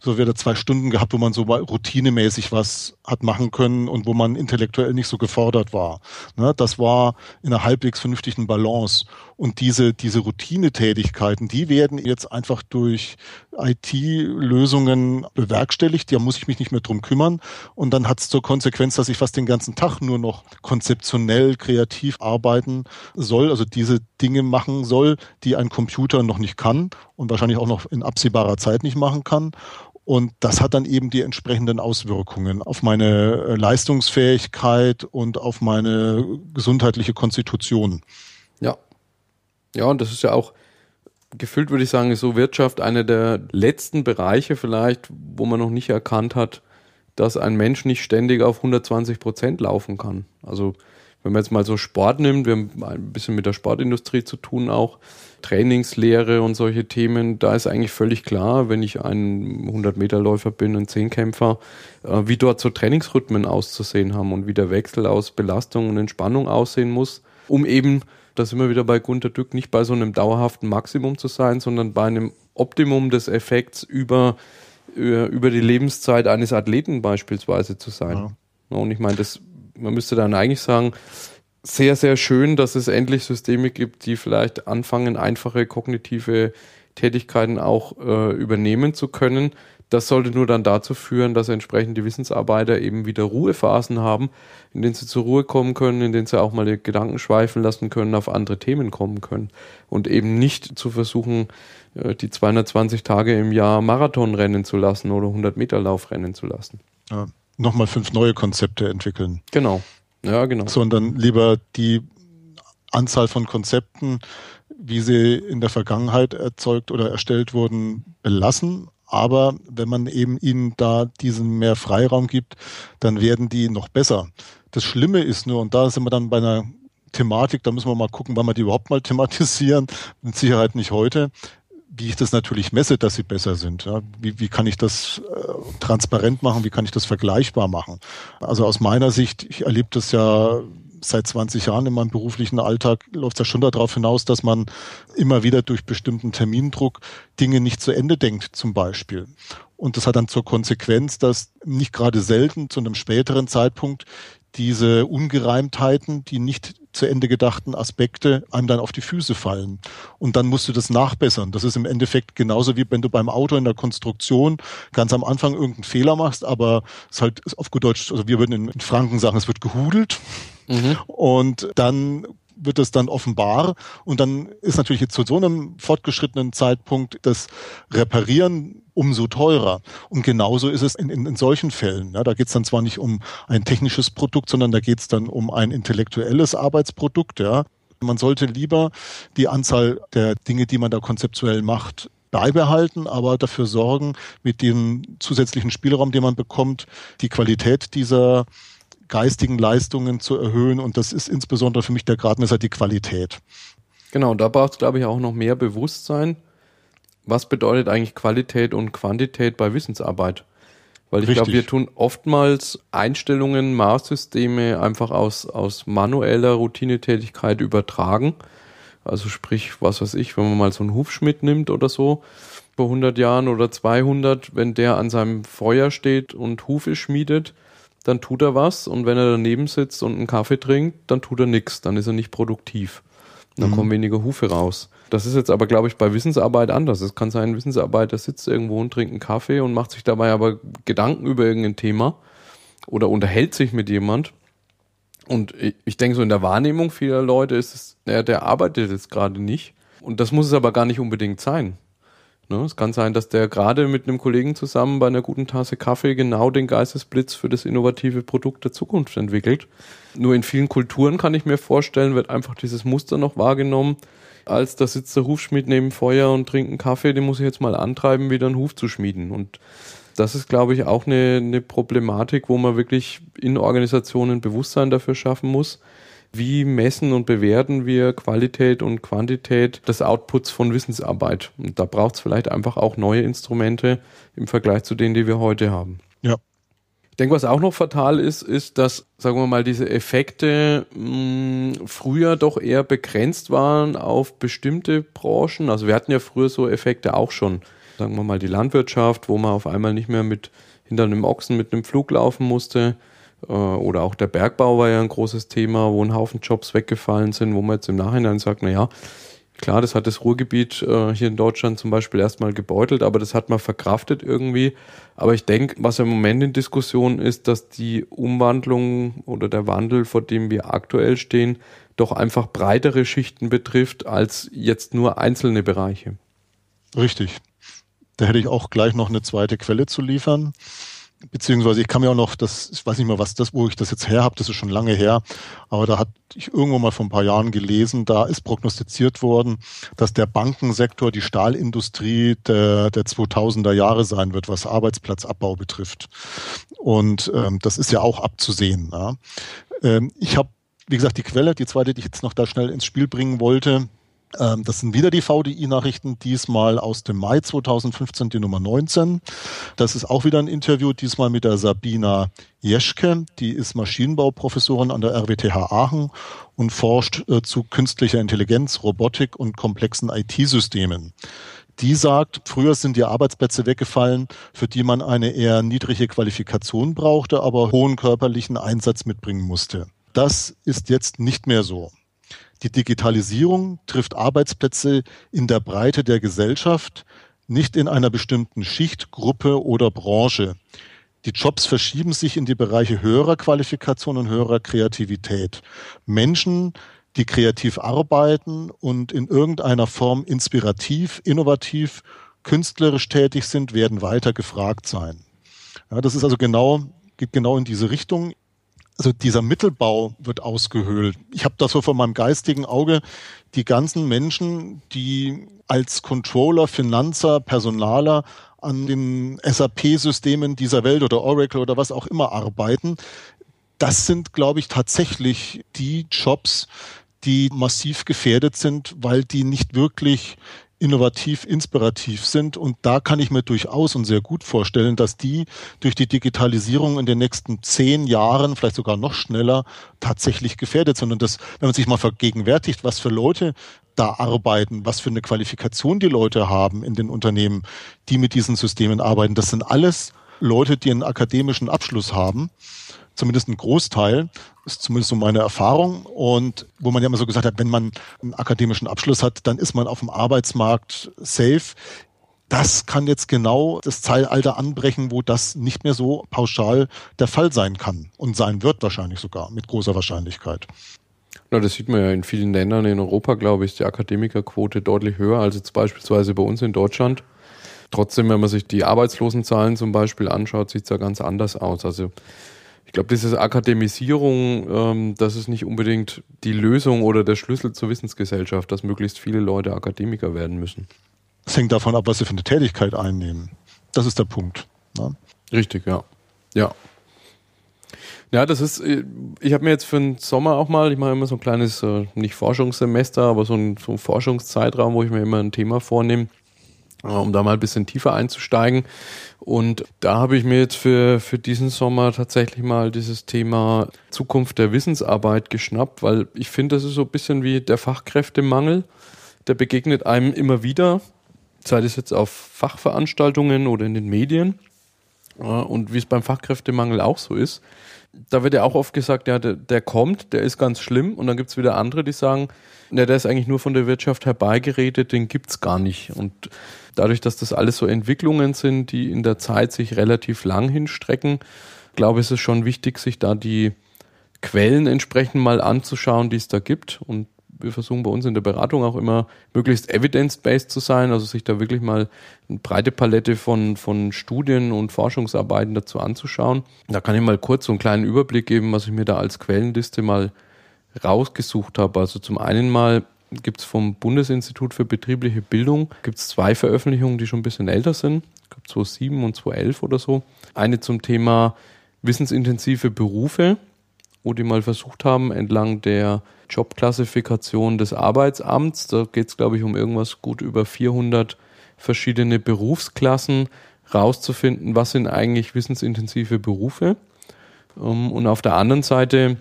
Speaker 2: so wieder zwei Stunden gehabt, wo man so routinemäßig was hat machen können und wo man intellektuell nicht so gefordert war. Ne, das war in einer halbwegs vernünftigen Balance. Und diese, diese Routinetätigkeiten, die werden jetzt einfach durch IT-Lösungen bewerkstelligt. Da muss ich mich nicht mehr drum kümmern. Und dann hat es zur Konsequenz, dass ich fast den ganzen Tag nur noch konzeptionell, kreativ arbeiten soll, also diese Dinge machen soll, die ein Computer noch nicht kann und wahrscheinlich auch noch in absehbarer Zeit nicht machen kann. Und das hat dann eben die entsprechenden Auswirkungen auf meine äh, Leistungsfähigkeit und auf meine gesundheitliche Konstitution.
Speaker 1: Ja. Ja, und das ist ja auch gefühlt, würde ich sagen, ist so Wirtschaft einer der letzten Bereiche vielleicht, wo man noch nicht erkannt hat, dass ein Mensch nicht ständig auf 120 Prozent laufen kann. Also wenn man jetzt mal so Sport nimmt, wir haben ein bisschen mit der Sportindustrie zu tun auch, Trainingslehre und solche Themen, da ist eigentlich völlig klar, wenn ich ein 100-Meter-Läufer bin, ein Zehnkämpfer, äh, wie dort so Trainingsrhythmen auszusehen haben und wie der Wechsel aus Belastung und Entspannung aussehen muss, um eben, da sind wir wieder bei Gunter Dück, nicht bei so einem dauerhaften Maximum zu sein, sondern bei einem Optimum des Effekts über, über die Lebenszeit eines Athleten beispielsweise zu sein. Ja. Und ich meine, das, man müsste dann eigentlich sagen, sehr, sehr schön, dass es endlich Systeme gibt, die vielleicht anfangen, einfache kognitive Tätigkeiten auch äh, übernehmen zu können. Das sollte nur dann dazu führen, dass entsprechend die Wissensarbeiter eben wieder Ruhephasen haben, in denen sie zur Ruhe kommen können, in denen sie auch mal die Gedanken schweifen lassen können, auf andere Themen kommen können. Und eben nicht zu versuchen, äh, die 220 Tage im Jahr Marathon rennen zu lassen oder 100 Meter Lauf rennen zu lassen.
Speaker 2: Ja, Nochmal fünf neue Konzepte entwickeln.
Speaker 1: Genau. Ja, genau.
Speaker 2: Sondern lieber die Anzahl von Konzepten, wie sie in der Vergangenheit erzeugt oder erstellt wurden, belassen. Aber wenn man eben ihnen da diesen mehr Freiraum gibt, dann werden die noch besser. Das Schlimme ist nur, und da sind wir dann bei einer Thematik, da müssen wir mal gucken, wann wir die überhaupt mal thematisieren. Mit Sicherheit nicht heute wie ich das natürlich messe, dass sie besser sind. Ja? Wie, wie kann ich das äh, transparent machen? Wie kann ich das vergleichbar machen? Also aus meiner Sicht, ich erlebe das ja seit 20 Jahren in meinem beruflichen Alltag, läuft das schon darauf hinaus, dass man immer wieder durch bestimmten Termindruck Dinge nicht zu Ende denkt, zum Beispiel. Und das hat dann zur Konsequenz, dass nicht gerade selten zu einem späteren Zeitpunkt diese Ungereimtheiten, die nicht zu Ende gedachten Aspekte einem dann auf die Füße fallen. Und dann musst du das nachbessern. Das ist im Endeffekt genauso wie wenn du beim Auto in der Konstruktion ganz am Anfang irgendeinen Fehler machst, aber es halt auf gut Deutsch, also wir würden in Franken sagen, es wird gehudelt. Mhm. Und dann wird es dann offenbar und dann ist natürlich jetzt zu so einem fortgeschrittenen Zeitpunkt das Reparieren umso teurer. Und genauso ist es in, in, in solchen Fällen. Ja, da geht es dann zwar nicht um ein technisches Produkt, sondern da geht es dann um ein intellektuelles Arbeitsprodukt. Ja. Man sollte lieber die Anzahl der Dinge, die man da konzeptuell macht, beibehalten, aber dafür sorgen, mit dem zusätzlichen Spielraum, den man bekommt, die Qualität dieser geistigen Leistungen zu erhöhen. Und das ist insbesondere für mich der Gradmesser die Qualität.
Speaker 1: Genau, da braucht es, glaube ich, auch noch mehr Bewusstsein. Was bedeutet eigentlich Qualität und Quantität bei Wissensarbeit? Weil ich glaube, wir tun oftmals Einstellungen, Maßsysteme einfach aus, aus manueller Routinetätigkeit übertragen. Also sprich, was weiß ich, wenn man mal so einen Hufschmidt nimmt oder so, vor 100 Jahren oder 200, wenn der an seinem Feuer steht und Hufe schmiedet, dann tut er was und wenn er daneben sitzt und einen Kaffee trinkt, dann tut er nichts, dann ist er nicht produktiv. Dann mhm. kommen weniger Hufe raus. Das ist jetzt aber, glaube ich, bei Wissensarbeit anders. Es kann sein, ein Wissensarbeiter sitzt irgendwo und trinkt einen Kaffee und macht sich dabei aber Gedanken über irgendein Thema oder unterhält sich mit jemand. Und ich, denke, so in der Wahrnehmung vieler Leute ist es, naja, der arbeitet jetzt gerade nicht. Und das muss es aber gar nicht unbedingt sein. Ne? Es kann sein, dass der gerade mit einem Kollegen zusammen bei einer guten Tasse Kaffee genau den Geistesblitz für das innovative Produkt der Zukunft entwickelt. Nur in vielen Kulturen kann ich mir vorstellen, wird einfach dieses Muster noch wahrgenommen, als da sitzt der Hufschmied neben Feuer und trinkt einen Kaffee, den muss ich jetzt mal antreiben, wieder einen Huf zu schmieden. Und das ist, glaube ich, auch eine, eine Problematik, wo man wirklich in Organisationen Bewusstsein dafür schaffen muss, wie messen und bewerten wir Qualität und Quantität des Outputs von Wissensarbeit. Und da braucht es vielleicht einfach auch neue Instrumente im Vergleich zu denen, die wir heute haben.
Speaker 2: Ja.
Speaker 1: Ich denke, was auch noch fatal ist, ist, dass, sagen wir mal, diese Effekte mh, früher doch eher begrenzt waren auf bestimmte Branchen. Also wir hatten ja früher so Effekte auch schon. Sagen wir mal die Landwirtschaft, wo man auf einmal nicht mehr mit hinter einem Ochsen mit einem Flug laufen musste äh, oder auch der Bergbau war ja ein großes Thema, wo ein Haufen Jobs weggefallen sind, wo man jetzt im Nachhinein sagt, na ja, klar, das hat das Ruhrgebiet äh, hier in Deutschland zum Beispiel erstmal gebeutelt, aber das hat man verkraftet irgendwie. Aber ich denke, was im Moment in Diskussion ist, dass die Umwandlung oder der Wandel, vor dem wir aktuell stehen, doch einfach breitere Schichten betrifft als jetzt nur einzelne Bereiche.
Speaker 2: Richtig. Da hätte ich auch gleich noch eine zweite Quelle zu liefern beziehungsweise ich kann mir auch noch, das, ich weiß nicht mehr, was das, wo ich das jetzt her habe, das ist schon lange her, aber da hatte ich irgendwo mal vor ein paar Jahren gelesen, da ist prognostiziert worden, dass der Bankensektor die Stahlindustrie der, der 2000er Jahre sein wird, was Arbeitsplatzabbau betrifft. Und ähm, das ist ja auch abzusehen. Ja. Ähm, ich habe, wie gesagt, die Quelle, die zweite, die ich jetzt noch da schnell ins Spiel bringen wollte, das sind wieder die VDI-Nachrichten, diesmal aus dem Mai 2015, die Nummer 19. Das ist auch wieder ein Interview, diesmal mit der Sabina Jeschke. Die ist Maschinenbauprofessorin an der RWTH Aachen und forscht äh, zu künstlicher Intelligenz, Robotik und komplexen IT-Systemen. Die sagt, früher sind die Arbeitsplätze weggefallen, für die man eine eher niedrige Qualifikation brauchte, aber hohen körperlichen Einsatz mitbringen musste. Das ist jetzt nicht mehr so. Die Digitalisierung trifft Arbeitsplätze in der Breite der Gesellschaft, nicht in einer bestimmten Schicht, Gruppe oder Branche. Die Jobs verschieben sich in die Bereiche höherer Qualifikation und höherer Kreativität. Menschen, die kreativ arbeiten und in irgendeiner Form inspirativ, innovativ, künstlerisch tätig sind, werden weiter gefragt sein. Ja, das ist also genau, geht genau in diese Richtung also dieser Mittelbau wird ausgehöhlt. Ich habe da so vor meinem geistigen Auge die ganzen Menschen, die als Controller, Finanzer, Personaler an den SAP-Systemen dieser Welt oder Oracle oder was auch immer arbeiten. Das sind, glaube ich, tatsächlich die Jobs, die massiv gefährdet sind, weil die nicht wirklich innovativ, inspirativ sind. Und da kann ich mir durchaus und sehr gut vorstellen, dass die durch die Digitalisierung in den nächsten zehn Jahren, vielleicht sogar noch schneller, tatsächlich gefährdet sind. Und das, wenn man sich mal vergegenwärtigt, was für Leute da arbeiten, was für eine Qualifikation die Leute haben in den Unternehmen, die mit diesen Systemen arbeiten, das sind alles Leute, die einen akademischen Abschluss haben zumindest ein Großteil, ist zumindest so meine Erfahrung. Und wo man ja immer so gesagt hat, wenn man einen akademischen Abschluss hat, dann ist man auf dem Arbeitsmarkt safe. Das kann jetzt genau das Zeitalter anbrechen, wo das nicht mehr so pauschal der Fall sein kann und sein wird wahrscheinlich sogar mit großer Wahrscheinlichkeit.
Speaker 1: Na, das sieht man ja in vielen Ländern. In Europa, glaube ich, ist die Akademikerquote deutlich höher als jetzt beispielsweise bei uns in Deutschland. Trotzdem, wenn man sich die Arbeitslosenzahlen zum Beispiel anschaut, sieht es ja ganz anders aus. Also ich glaube, diese Akademisierung, ähm, das ist nicht unbedingt die Lösung oder der Schlüssel zur Wissensgesellschaft, dass möglichst viele Leute Akademiker werden müssen.
Speaker 2: Es hängt davon ab, was sie für eine Tätigkeit einnehmen. Das ist der Punkt. Ne?
Speaker 1: Richtig, ja. Ja. Ja, das ist, äh, ich habe mir jetzt für den Sommer auch mal, ich mache immer so ein kleines, äh, nicht Forschungssemester, aber so ein, so ein Forschungszeitraum, wo ich mir immer ein Thema vornehme, um da mal ein bisschen tiefer einzusteigen. Und da habe ich mir jetzt für, für diesen Sommer tatsächlich mal dieses Thema Zukunft der Wissensarbeit geschnappt, weil ich finde, das ist so ein bisschen wie der Fachkräftemangel. Der begegnet einem immer wieder, sei es jetzt auf Fachveranstaltungen oder in den Medien. Und wie es beim Fachkräftemangel auch so ist, da wird ja auch oft gesagt, ja, der, der kommt, der ist ganz schlimm. Und dann gibt es wieder andere, die sagen, ja, der ist eigentlich nur von der Wirtschaft herbeigeredet, den gibt's gar nicht. Und dadurch, dass das alles so Entwicklungen sind, die in der Zeit sich relativ lang hinstrecken, glaube ich, ist es schon wichtig, sich da die Quellen entsprechend mal anzuschauen, die es da gibt. Und wir versuchen bei uns in der Beratung auch immer möglichst evidence-based zu sein, also sich da wirklich mal eine breite Palette von, von Studien und Forschungsarbeiten dazu anzuschauen. Da kann ich mal kurz so einen kleinen Überblick geben, was ich mir da als Quellenliste mal rausgesucht habe. Also zum einen mal gibt es vom Bundesinstitut für betriebliche Bildung gibt's zwei Veröffentlichungen, die schon ein bisschen älter sind. Ich glaube 2007 und 2011 oder so. Eine zum Thema wissensintensive Berufe, wo die mal versucht haben, entlang der Jobklassifikation des Arbeitsamts, da geht es, glaube ich, um irgendwas gut über 400 verschiedene Berufsklassen, rauszufinden, was sind eigentlich wissensintensive Berufe. Ähm, und auf der anderen Seite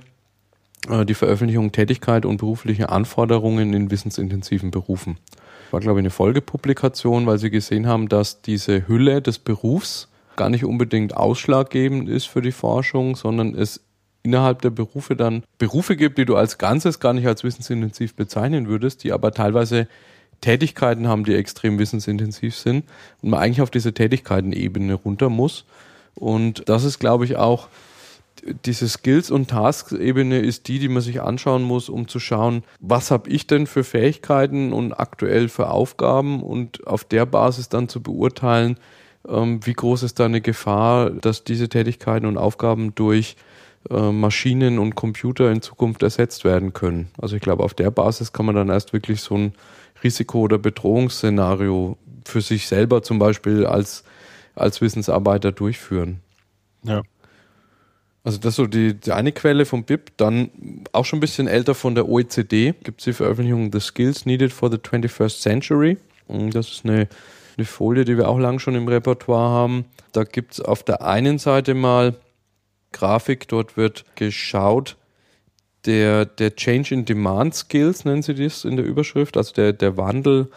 Speaker 1: die Veröffentlichung Tätigkeit und berufliche Anforderungen in wissensintensiven Berufen. War, glaube ich, eine Folgepublikation, weil sie gesehen haben, dass diese Hülle des Berufs gar nicht unbedingt ausschlaggebend ist für die Forschung, sondern es innerhalb der Berufe dann Berufe gibt, die du als Ganzes gar nicht als wissensintensiv bezeichnen würdest, die aber teilweise Tätigkeiten haben, die extrem wissensintensiv sind und man eigentlich auf diese Tätigkeitenebene runter muss. Und das ist, glaube ich, auch diese Skills- und Tasks-Ebene ist die, die man sich anschauen muss, um zu schauen, was habe ich denn für Fähigkeiten und aktuell für Aufgaben und auf der Basis dann zu beurteilen, ähm, wie groß ist da eine Gefahr, dass diese Tätigkeiten und Aufgaben durch äh, Maschinen und Computer in Zukunft ersetzt werden können. Also ich glaube, auf der Basis kann man dann erst wirklich so ein Risiko- oder Bedrohungsszenario für sich selber zum Beispiel als, als Wissensarbeiter durchführen.
Speaker 2: Ja.
Speaker 1: Also das ist so die, die eine Quelle vom BIP. Dann auch schon ein bisschen älter von der OECD gibt es die Veröffentlichung The Skills Needed for the 21st Century. Und das ist eine, eine Folie, die wir auch lang schon im Repertoire haben. Da gibt es auf der einen Seite mal Grafik, dort wird geschaut, der, der Change in Demand Skills, nennen sie das in der Überschrift, also der, der Wandel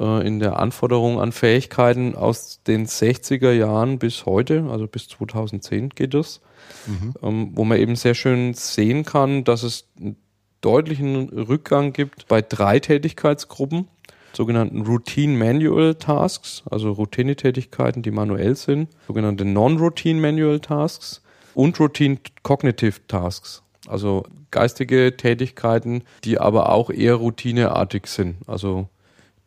Speaker 1: äh, in der Anforderung an Fähigkeiten aus den 60er Jahren bis heute, also bis 2010 geht das mhm. ähm, wo man eben sehr schön sehen kann, dass es einen deutlichen Rückgang gibt bei drei Tätigkeitsgruppen, sogenannten Routine Manual Tasks, also Routine-Tätigkeiten, die manuell sind, sogenannte Non-Routine Manual Tasks und Routine Cognitive Tasks, also geistige Tätigkeiten, die aber auch eher routineartig sind, also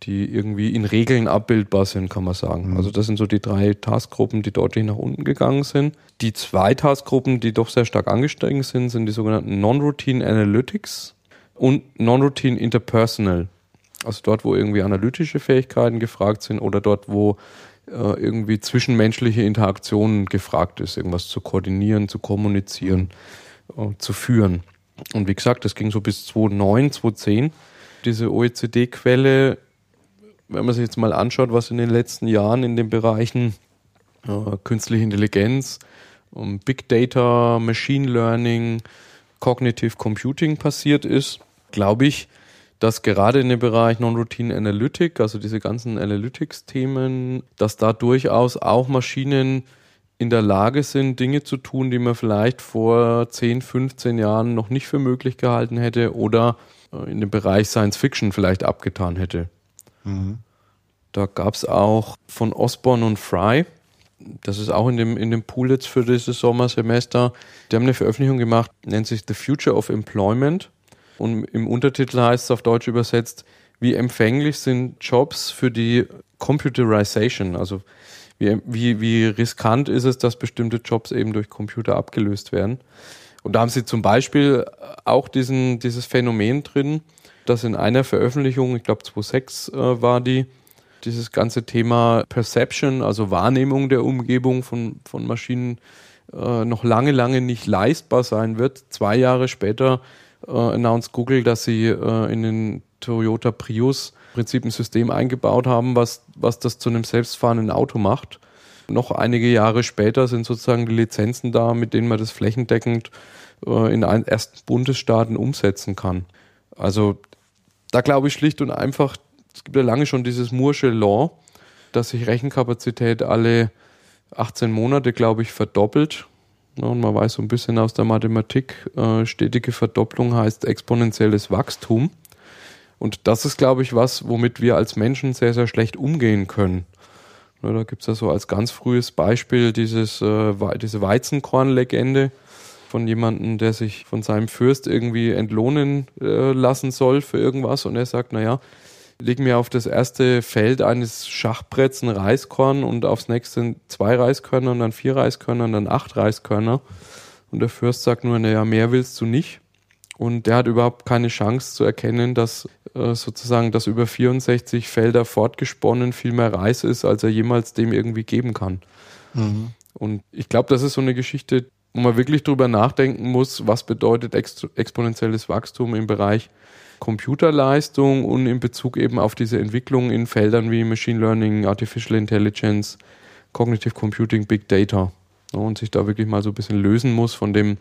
Speaker 1: die irgendwie in Regeln abbildbar sind, kann man sagen. Mhm. Also das sind so die drei Taskgruppen, die deutlich nach unten gegangen sind. Die zwei Taskgruppen, die doch sehr stark angestiegen sind, sind die sogenannten Non-Routine Analytics und Non-Routine Interpersonal. Also dort, wo irgendwie analytische Fähigkeiten gefragt sind oder dort, wo äh, irgendwie zwischenmenschliche Interaktionen gefragt ist, irgendwas zu koordinieren, zu kommunizieren, äh, zu führen. Und wie gesagt, das ging so bis 2009, 2010. Diese OECD-Quelle wenn man sich jetzt mal anschaut, was in den letzten Jahren in den Bereichen äh, künstliche Intelligenz, um Big Data, Machine Learning, Cognitive Computing passiert ist, glaube ich, dass gerade in dem Bereich Non-Routine Analytic, also diese ganzen Analytics-Themen, dass da durchaus auch Maschinen in der Lage sind, Dinge zu tun, die man vielleicht vor 10, 15 Jahren noch nicht für möglich gehalten hätte oder äh, in dem Bereich Science Fiction vielleicht abgetan hätte. Mhm. Da gab es auch von Osborne und Fry, das ist auch in dem, in dem Pool jetzt für dieses Sommersemester, die haben eine Veröffentlichung gemacht, nennt sich The Future of Employment. Und im Untertitel heißt es auf Deutsch übersetzt, wie empfänglich sind Jobs für die Computerization, also wie, wie, wie riskant ist es, dass bestimmte Jobs eben durch Computer abgelöst werden. Und da haben sie zum Beispiel auch diesen, dieses Phänomen drin, dass in einer Veröffentlichung, ich glaube 2006 äh, war die, dieses ganze Thema Perception, also Wahrnehmung der Umgebung von, von Maschinen äh, noch lange, lange nicht leistbar sein wird. Zwei Jahre später äh, announced Google, dass sie äh, in den Toyota Prius im Prinzip ein System eingebaut haben, was, was das zu einem selbstfahrenden Auto macht. Noch einige Jahre später sind sozusagen die Lizenzen da, mit denen man das flächendeckend äh, in ersten Bundesstaaten umsetzen kann. Also da glaube ich schlicht und einfach, es gibt ja lange schon dieses Moore'sche Law, dass sich Rechenkapazität alle 18 Monate, glaube ich, verdoppelt. und man weiß so ein bisschen aus der Mathematik, äh, stetige Verdopplung heißt exponentielles Wachstum. Und das ist, glaube ich, was, womit wir als Menschen sehr, sehr schlecht umgehen können. da gibt es ja so als ganz frühes Beispiel dieses, äh, diese Weizenkorn-Legende von jemandem, der sich von seinem Fürst irgendwie entlohnen äh, lassen soll für irgendwas und er sagt, naja, leg mir auf das erste Feld eines Schachbretts ein Reiskorn und aufs nächste zwei Reiskörner und dann vier Reiskörner und dann acht Reiskörner. Und der Fürst sagt nur, naja, mehr willst du nicht. Und der hat überhaupt keine Chance zu erkennen, dass äh, sozusagen das über 64 Felder fortgesponnen viel mehr Reis ist, als er jemals dem irgendwie geben kann. Mhm. Und ich glaube, das ist so eine Geschichte, wo man wirklich drüber nachdenken muss, was bedeutet ex exponentielles Wachstum im Bereich Computerleistung und in Bezug eben auf diese Entwicklung in Feldern wie Machine Learning, Artificial Intelligence, Cognitive Computing, Big Data. Und sich da wirklich mal so ein bisschen lösen muss von dem,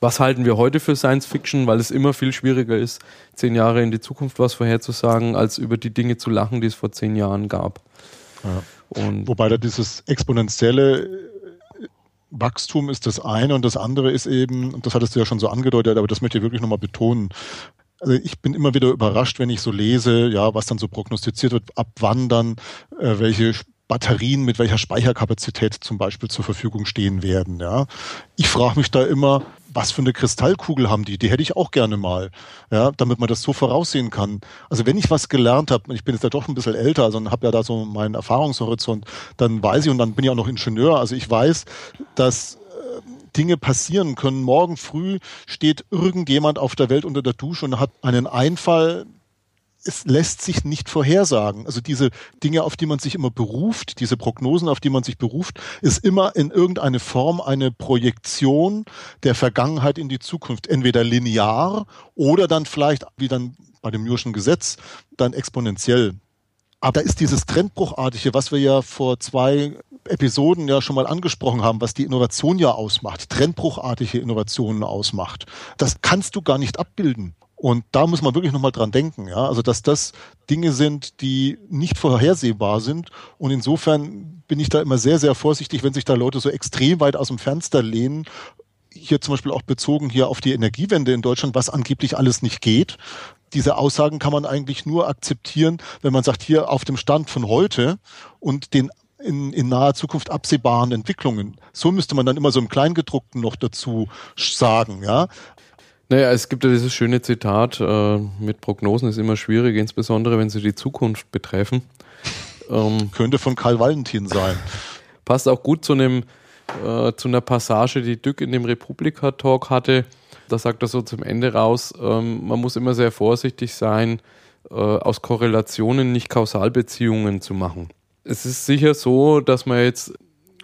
Speaker 1: was halten wir heute für Science Fiction, weil es immer viel schwieriger ist, zehn Jahre in die Zukunft was vorherzusagen, als über die Dinge zu lachen, die es vor zehn Jahren gab.
Speaker 2: Ja. Und Wobei da dieses exponentielle Wachstum ist das eine und das andere ist eben, und das hattest du ja schon so angedeutet, aber das möchte ich wirklich nochmal betonen. Also ich bin immer wieder überrascht, wenn ich so lese, ja, was dann so prognostiziert wird, ab wann dann äh, welche Batterien mit welcher Speicherkapazität zum Beispiel zur Verfügung stehen werden. Ja. Ich frage mich da immer, was für eine Kristallkugel haben die? Die hätte ich auch gerne mal, ja, damit man das so voraussehen kann. Also wenn ich was gelernt habe, ich bin jetzt ja doch ein bisschen älter, also habe ja da so meinen Erfahrungshorizont, dann weiß ich und dann bin ich auch noch Ingenieur, also ich weiß, dass äh, Dinge passieren können. Morgen früh steht irgendjemand auf der Welt unter der Dusche und hat einen Einfall, es lässt sich nicht vorhersagen. Also diese Dinge, auf die man sich immer beruft, diese Prognosen, auf die man sich beruft, ist immer in irgendeine Form eine Projektion der Vergangenheit in die Zukunft. Entweder linear oder dann vielleicht, wie dann bei dem Newton'schen Gesetz, dann exponentiell. Aber da ist dieses Trendbruchartige, was wir ja vor zwei Episoden ja schon mal angesprochen haben, was die Innovation ja ausmacht, trendbruchartige Innovationen ausmacht. Das kannst du gar nicht abbilden. Und da muss man wirklich nochmal dran denken, ja. Also, dass das Dinge sind, die nicht vorhersehbar sind. Und insofern bin ich da immer sehr, sehr vorsichtig, wenn sich da Leute so extrem weit aus dem Fenster lehnen. Hier zum Beispiel auch bezogen hier auf die Energiewende in Deutschland, was angeblich alles nicht geht. Diese Aussagen kann man eigentlich nur akzeptieren, wenn man sagt, hier auf dem Stand von heute und den in, in naher Zukunft absehbaren Entwicklungen. So müsste man dann immer so im Kleingedruckten noch dazu sagen, ja.
Speaker 1: Naja, es gibt ja dieses schöne Zitat, äh, mit Prognosen ist immer schwierig, insbesondere wenn sie die Zukunft betreffen.
Speaker 2: Ähm, Könnte von Karl Valentin sein.
Speaker 1: Passt auch gut zu einem äh, zu einer Passage, die Dück in dem Republika-Talk hatte. Da sagt er so zum Ende raus, ähm, man muss immer sehr vorsichtig sein, äh, aus Korrelationen nicht Kausalbeziehungen zu machen. Es ist sicher so, dass man jetzt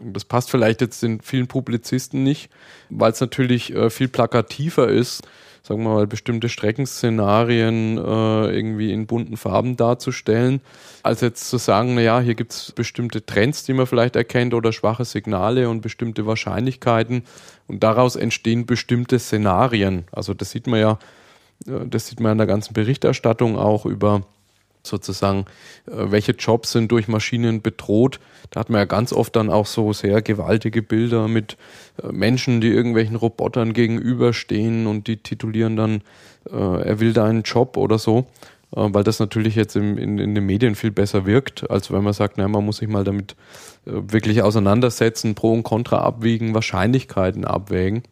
Speaker 1: das passt vielleicht jetzt den vielen Publizisten nicht, weil es natürlich äh, viel plakativer ist, sagen wir mal, bestimmte Streckenszenarien äh, irgendwie in bunten Farben darzustellen, als jetzt zu sagen, naja, hier gibt es bestimmte Trends, die man vielleicht erkennt oder schwache Signale und bestimmte Wahrscheinlichkeiten und daraus entstehen bestimmte Szenarien. Also das sieht man ja, äh, das sieht man in der ganzen Berichterstattung auch über sozusagen, äh, welche Jobs sind durch Maschinen bedroht. Da hat man ja ganz oft dann auch so sehr gewaltige Bilder mit äh, Menschen, die irgendwelchen Robotern gegenüberstehen und die titulieren dann, äh, er will deinen Job oder so, weil das natürlich jetzt im, in, in den Medien viel besser wirkt, als wenn man sagt, naja, man muss sich mal damit wirklich auseinandersetzen, Pro und Contra abwiegen, Wahrscheinlichkeiten abwägen.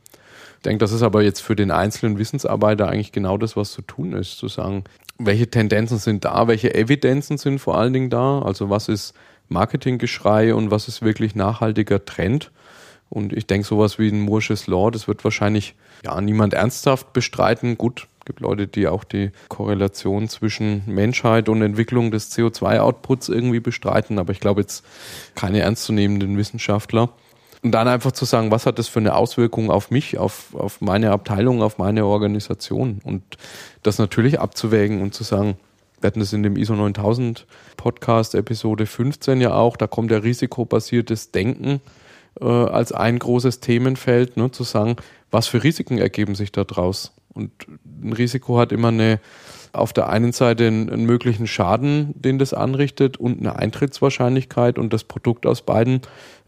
Speaker 1: Ich denke, das ist aber jetzt für den einzelnen Wissensarbeiter eigentlich genau das, was zu tun ist, zu sagen, welche Tendenzen sind da, welche Evidenzen sind vor allen Dingen da, also was ist Marketinggeschrei und was ist wirklich nachhaltiger Trend. Und ich denke, sowas wie ein Moore's Law, das wird wahrscheinlich ja niemand ernsthaft bestreiten. Gut, gibt Leute, die auch die Korrelation zwischen Menschheit und Entwicklung des CO2-Outputs irgendwie bestreiten, aber ich glaube jetzt keine ernstzunehmenden Wissenschaftler. Und dann einfach zu sagen, was hat das für eine Auswirkung auf mich, auf, auf meine Abteilung, auf meine Organisation und das natürlich abzuwägen und zu sagen, wir hatten das in dem ISO 9000 Podcast Episode 15 ja auch, da kommt ja risikobasiertes Denken äh, als ein großes Themenfeld, ne, zu sagen, was für Risiken ergeben sich da draus. Und ein Risiko hat immer eine, auf der einen Seite einen, möglichen Schaden, den das anrichtet und eine Eintrittswahrscheinlichkeit und das Produkt aus beiden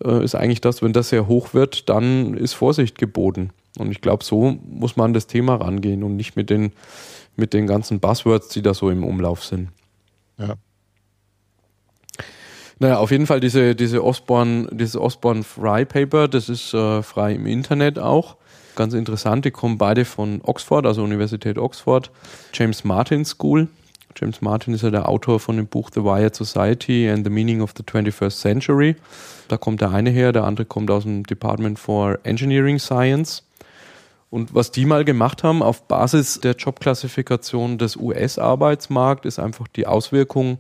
Speaker 1: äh, ist eigentlich das, wenn das sehr hoch wird, dann ist Vorsicht geboten. Und ich glaube, so muss man an das Thema rangehen und nicht mit den, mit den ganzen Buzzwords, die da so im Umlauf sind.
Speaker 2: Ja.
Speaker 1: Naja, auf jeden Fall diese, diese Osborne, dieses Osborne Fry Paper, das ist äh, frei im Internet auch. Ganz interessant, die kommen beide von Oxford, also Universität Oxford, James Martin School. James Martin ist ja der Autor von dem Buch The Wired Society and the Meaning of the 21st Century. Da kommt der eine her, der andere kommt aus dem Department for Engineering Science. Und was die mal gemacht haben auf Basis der Jobklassifikation des US-Arbeitsmarkts, ist einfach die Auswirkung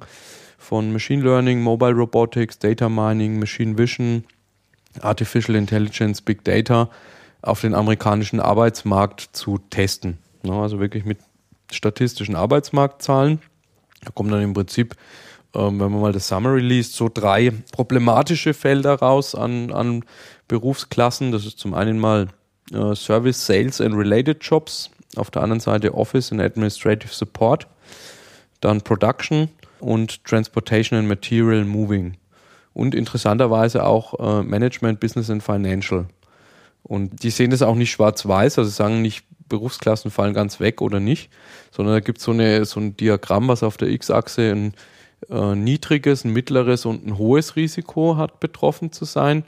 Speaker 1: von Machine Learning, Mobile Robotics, Data Mining, Machine Vision, Artificial Intelligence, Big Data auf den amerikanischen Arbeitsmarkt zu testen. Also wirklich mit statistischen Arbeitsmarktzahlen. Da kommen dann im Prinzip, ähm, wenn man mal das Summary liest, so drei problematische Felder raus an, an Berufsklassen. Das ist zum einen mal äh, Service, Sales and Related Jobs. Auf der anderen Seite Office and Administrative Support. Dann Production und Transportation and Material Moving. Und interessanterweise auch äh, Management, Business and Financial. Und die sehen das auch nicht schwarz-weiß, also sagen nicht, Berufsklassen fallen ganz weg oder nicht, sondern da gibt so es so ein Diagramm, was auf der X-Achse ein äh, niedriges, ein mittleres und ein hohes Risiko hat, betroffen zu sein.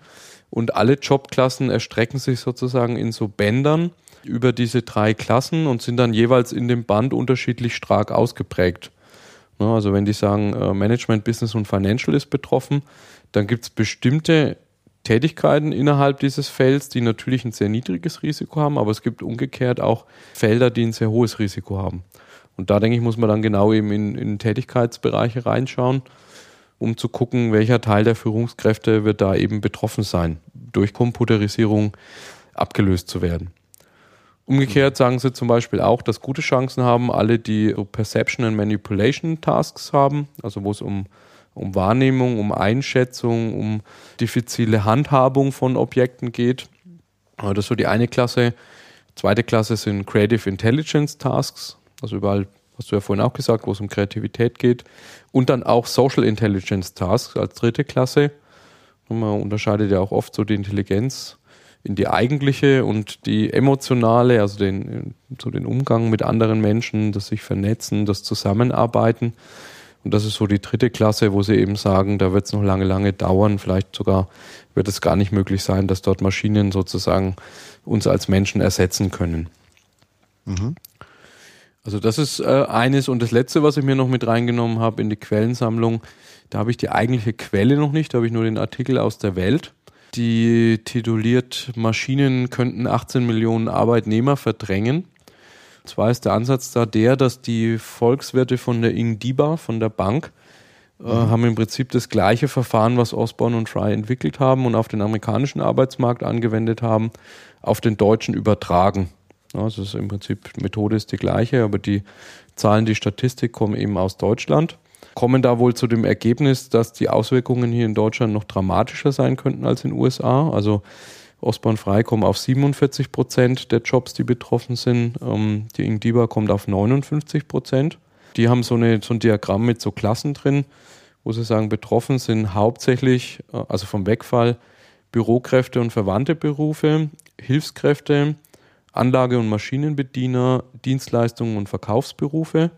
Speaker 1: Und alle Jobklassen erstrecken sich sozusagen in so Bändern über diese drei Klassen und sind dann jeweils in dem Band unterschiedlich stark ausgeprägt. Ne, also wenn die sagen, äh, Management, Business und Financial ist betroffen, dann gibt es bestimmte Tätigkeiten innerhalb dieses Felds, die natürlich ein sehr niedriges Risiko haben, aber es gibt umgekehrt auch Felder, die ein sehr hohes Risiko haben. Und da denke ich, muss man dann genau eben in, in Tätigkeitsbereiche reinschauen, um zu gucken, welcher Teil der Führungskräfte wird da eben betroffen sein, durch Computerisierung abgelöst zu werden. Umgekehrt sagen sie zum Beispiel auch, dass gute Chancen haben alle, die Perception and Manipulation Tasks haben, also wo es um um Wahrnehmung, um Einschätzung, um diffizile Handhabung von Objekten geht. Das ist so die eine Klasse. Zweite Klasse sind Creative Intelligence Tasks, also überall, hast du ja vorhin auch gesagt, wo es um Kreativität geht. Und dann auch Social Intelligence Tasks als dritte Klasse. Man unterscheidet ja auch oft so die Intelligenz in die eigentliche und die emotionale, also den, so den Umgang mit anderen Menschen, das sich vernetzen, das Zusammenarbeiten. Und das ist so die dritte Klasse, wo sie eben sagen, da wird es noch lange, lange dauern. Vielleicht sogar wird es gar nicht möglich sein, dass dort Maschinen sozusagen uns als Menschen ersetzen können. Mhm. Also das ist äh, eines. Und das letzte, was ich mir noch mit reingenommen habe in die Quellensammlung, da habe ich die eigentliche Quelle noch nicht, da habe ich nur den Artikel aus der Welt. Die tituliert, Maschinen könnten 18 Millionen Arbeitnehmer verdrängen. Zwar ist der Ansatz da der, dass die Volkswirte von der Ingdiba, von der Bank, äh, mhm. haben im Prinzip das gleiche Verfahren, was Osborne und Fry entwickelt haben und auf den amerikanischen Arbeitsmarkt angewendet haben, auf den deutschen übertragen. Ja, also ist im Prinzip, die Methode ist die gleiche, aber die Zahlen, die Statistik kommen eben aus Deutschland. Kommen da wohl zu dem Ergebnis, dass die Auswirkungen hier in Deutschland noch dramatischer sein könnten als in den USA. Also Osborn Frei kommt auf 47 Prozent der Jobs, die betroffen sind. Ähm, die Ingdiba kommt auf 59 Prozent. Die haben so, eine, so ein Diagramm mit so Klassen drin, wo sie sagen, betroffen sind hauptsächlich, äh, also vom Wegfall, Bürokräfte und verwandte Berufe, Hilfskräfte, Anlage- und Maschinenbediener, Dienstleistungen und Verkaufsberufe.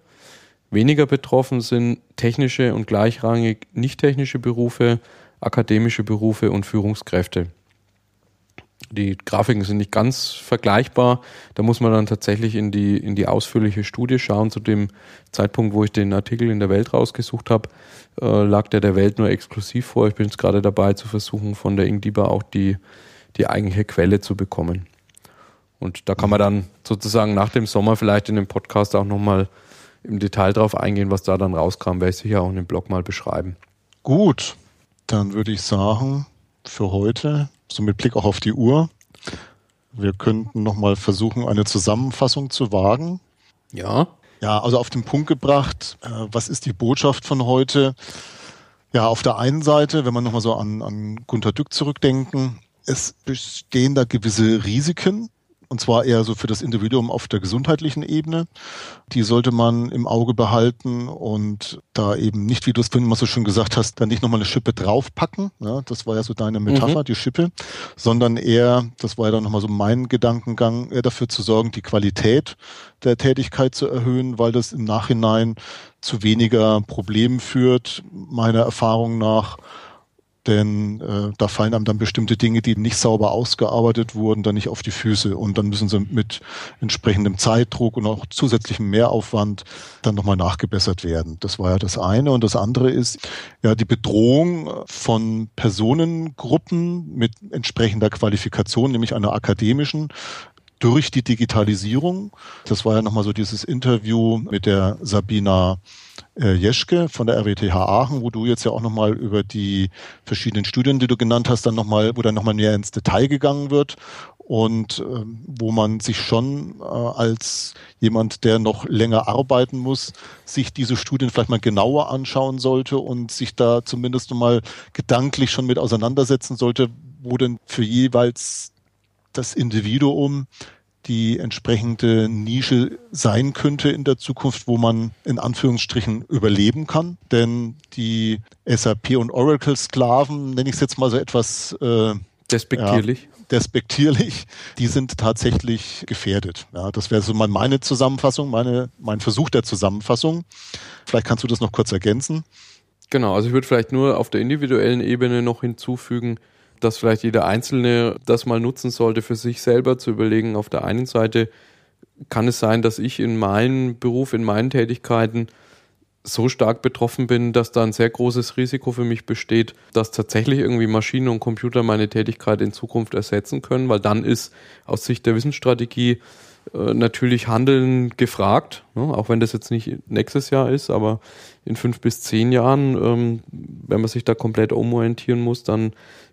Speaker 1: Weniger betroffen sind technische und gleichrangig nicht technische Berufe, akademische Berufe und Führungskräfte. Die Grafiken sind nicht ganz vergleichbar. Da muss man dann tatsächlich in die, in die ausführliche Studie schauen. Zu dem Zeitpunkt, wo ich den Artikel in der Welt rausgesucht habe, äh, lag der der Welt nur exklusiv vor. Ich bin jetzt gerade dabei zu versuchen, von der Ingdiba auch die, die eigentliche Quelle zu bekommen. Und da kann man dann sozusagen nach dem Sommer vielleicht in dem Podcast auch nochmal im Detail drauf eingehen, was da dann rauskam, werde ich sicher auch in dem Blog mal beschreiben.
Speaker 2: Gut, dann würde ich sagen, für heute So mit Blick auch auf die Uhr. Wir könnten nochmal versuchen, eine Zusammenfassung zu wagen.
Speaker 1: Ja.
Speaker 2: Ja, also auf den Punkt gebracht, äh, was ist die Botschaft von heute? Ja, auf der einen Seite, wenn man nochmal so an, an Gunter Dück zurückdenken, es bestehen da gewisse Risiken, und zwar eher so für das Individuum auf der gesundheitlichen Ebene. Die sollte man im Auge behalten und da eben nicht, wie du es vorhin mal so schön gesagt hast, dann nicht nochmal eine Schippe draufpacken. Ja, das war ja so deine Metapher, mhm. die Schippe, sondern eher, das war ja dann nochmal so mein Gedankengang, eher dafür zu sorgen, die Qualität der Tätigkeit zu erhöhen, weil das im Nachhinein zu weniger Problemen führt, meiner Erfahrung nach denn äh, da fallen einem dann bestimmte Dinge, die nicht sauber ausgearbeitet wurden, dann nicht auf die Füße und dann müssen sie mit entsprechendem Zeitdruck und auch zusätzlichem Mehraufwand dann nochmal nachgebessert werden. Das war ja das eine und das andere ist ja die Bedrohung von Personengruppen mit entsprechender Qualifikation, nämlich einer akademischen, durch die Digitalisierung. Das war ja nochmal so dieses Interview mit der Sabina äh, Jeschke von der RWTH Aachen, wo du jetzt ja auch nochmal über die verschiedenen Studien, die du genannt hast, dann nochmal, wo dann nochmal mehr ins Detail gegangen wird. Und äh, wo man sich schon äh, als jemand, der noch länger arbeiten muss, sich diese Studien vielleicht mal genauer anschauen sollte und sich da zumindest mal gedanklich schon mit auseinandersetzen sollte, wo denn für jeweils das Individuum die entsprechende Nische sein könnte in der Zukunft, wo man in Anführungsstrichen überleben kann. Denn die SAP und Oracle-Sklaven, nenne ich es jetzt mal so etwas
Speaker 1: äh, despektierlich.
Speaker 2: Ja, despektierlich, die sind tatsächlich gefährdet. Ja, das wäre so mal meine Zusammenfassung, meine, mein Versuch der Zusammenfassung. Vielleicht kannst du das noch kurz ergänzen.
Speaker 1: Genau, also ich würde vielleicht nur auf der individuellen Ebene noch hinzufügen, dass vielleicht jeder Einzelne das mal nutzen sollte, für sich selber zu überlegen. Auf der einen Seite kann es sein, dass ich in meinem Beruf, in meinen Tätigkeiten so stark betroffen bin, dass da ein sehr großes Risiko für mich besteht, dass tatsächlich irgendwie Maschinen und Computer meine Tätigkeit in Zukunft ersetzen können, weil dann ist aus Sicht der Wissensstrategie äh, natürlich Handeln gefragt, ne? auch wenn das jetzt nicht nächstes Jahr ist, aber in fünf bis zehn Jahren, ähm, wenn man sich da komplett umorientieren muss, dann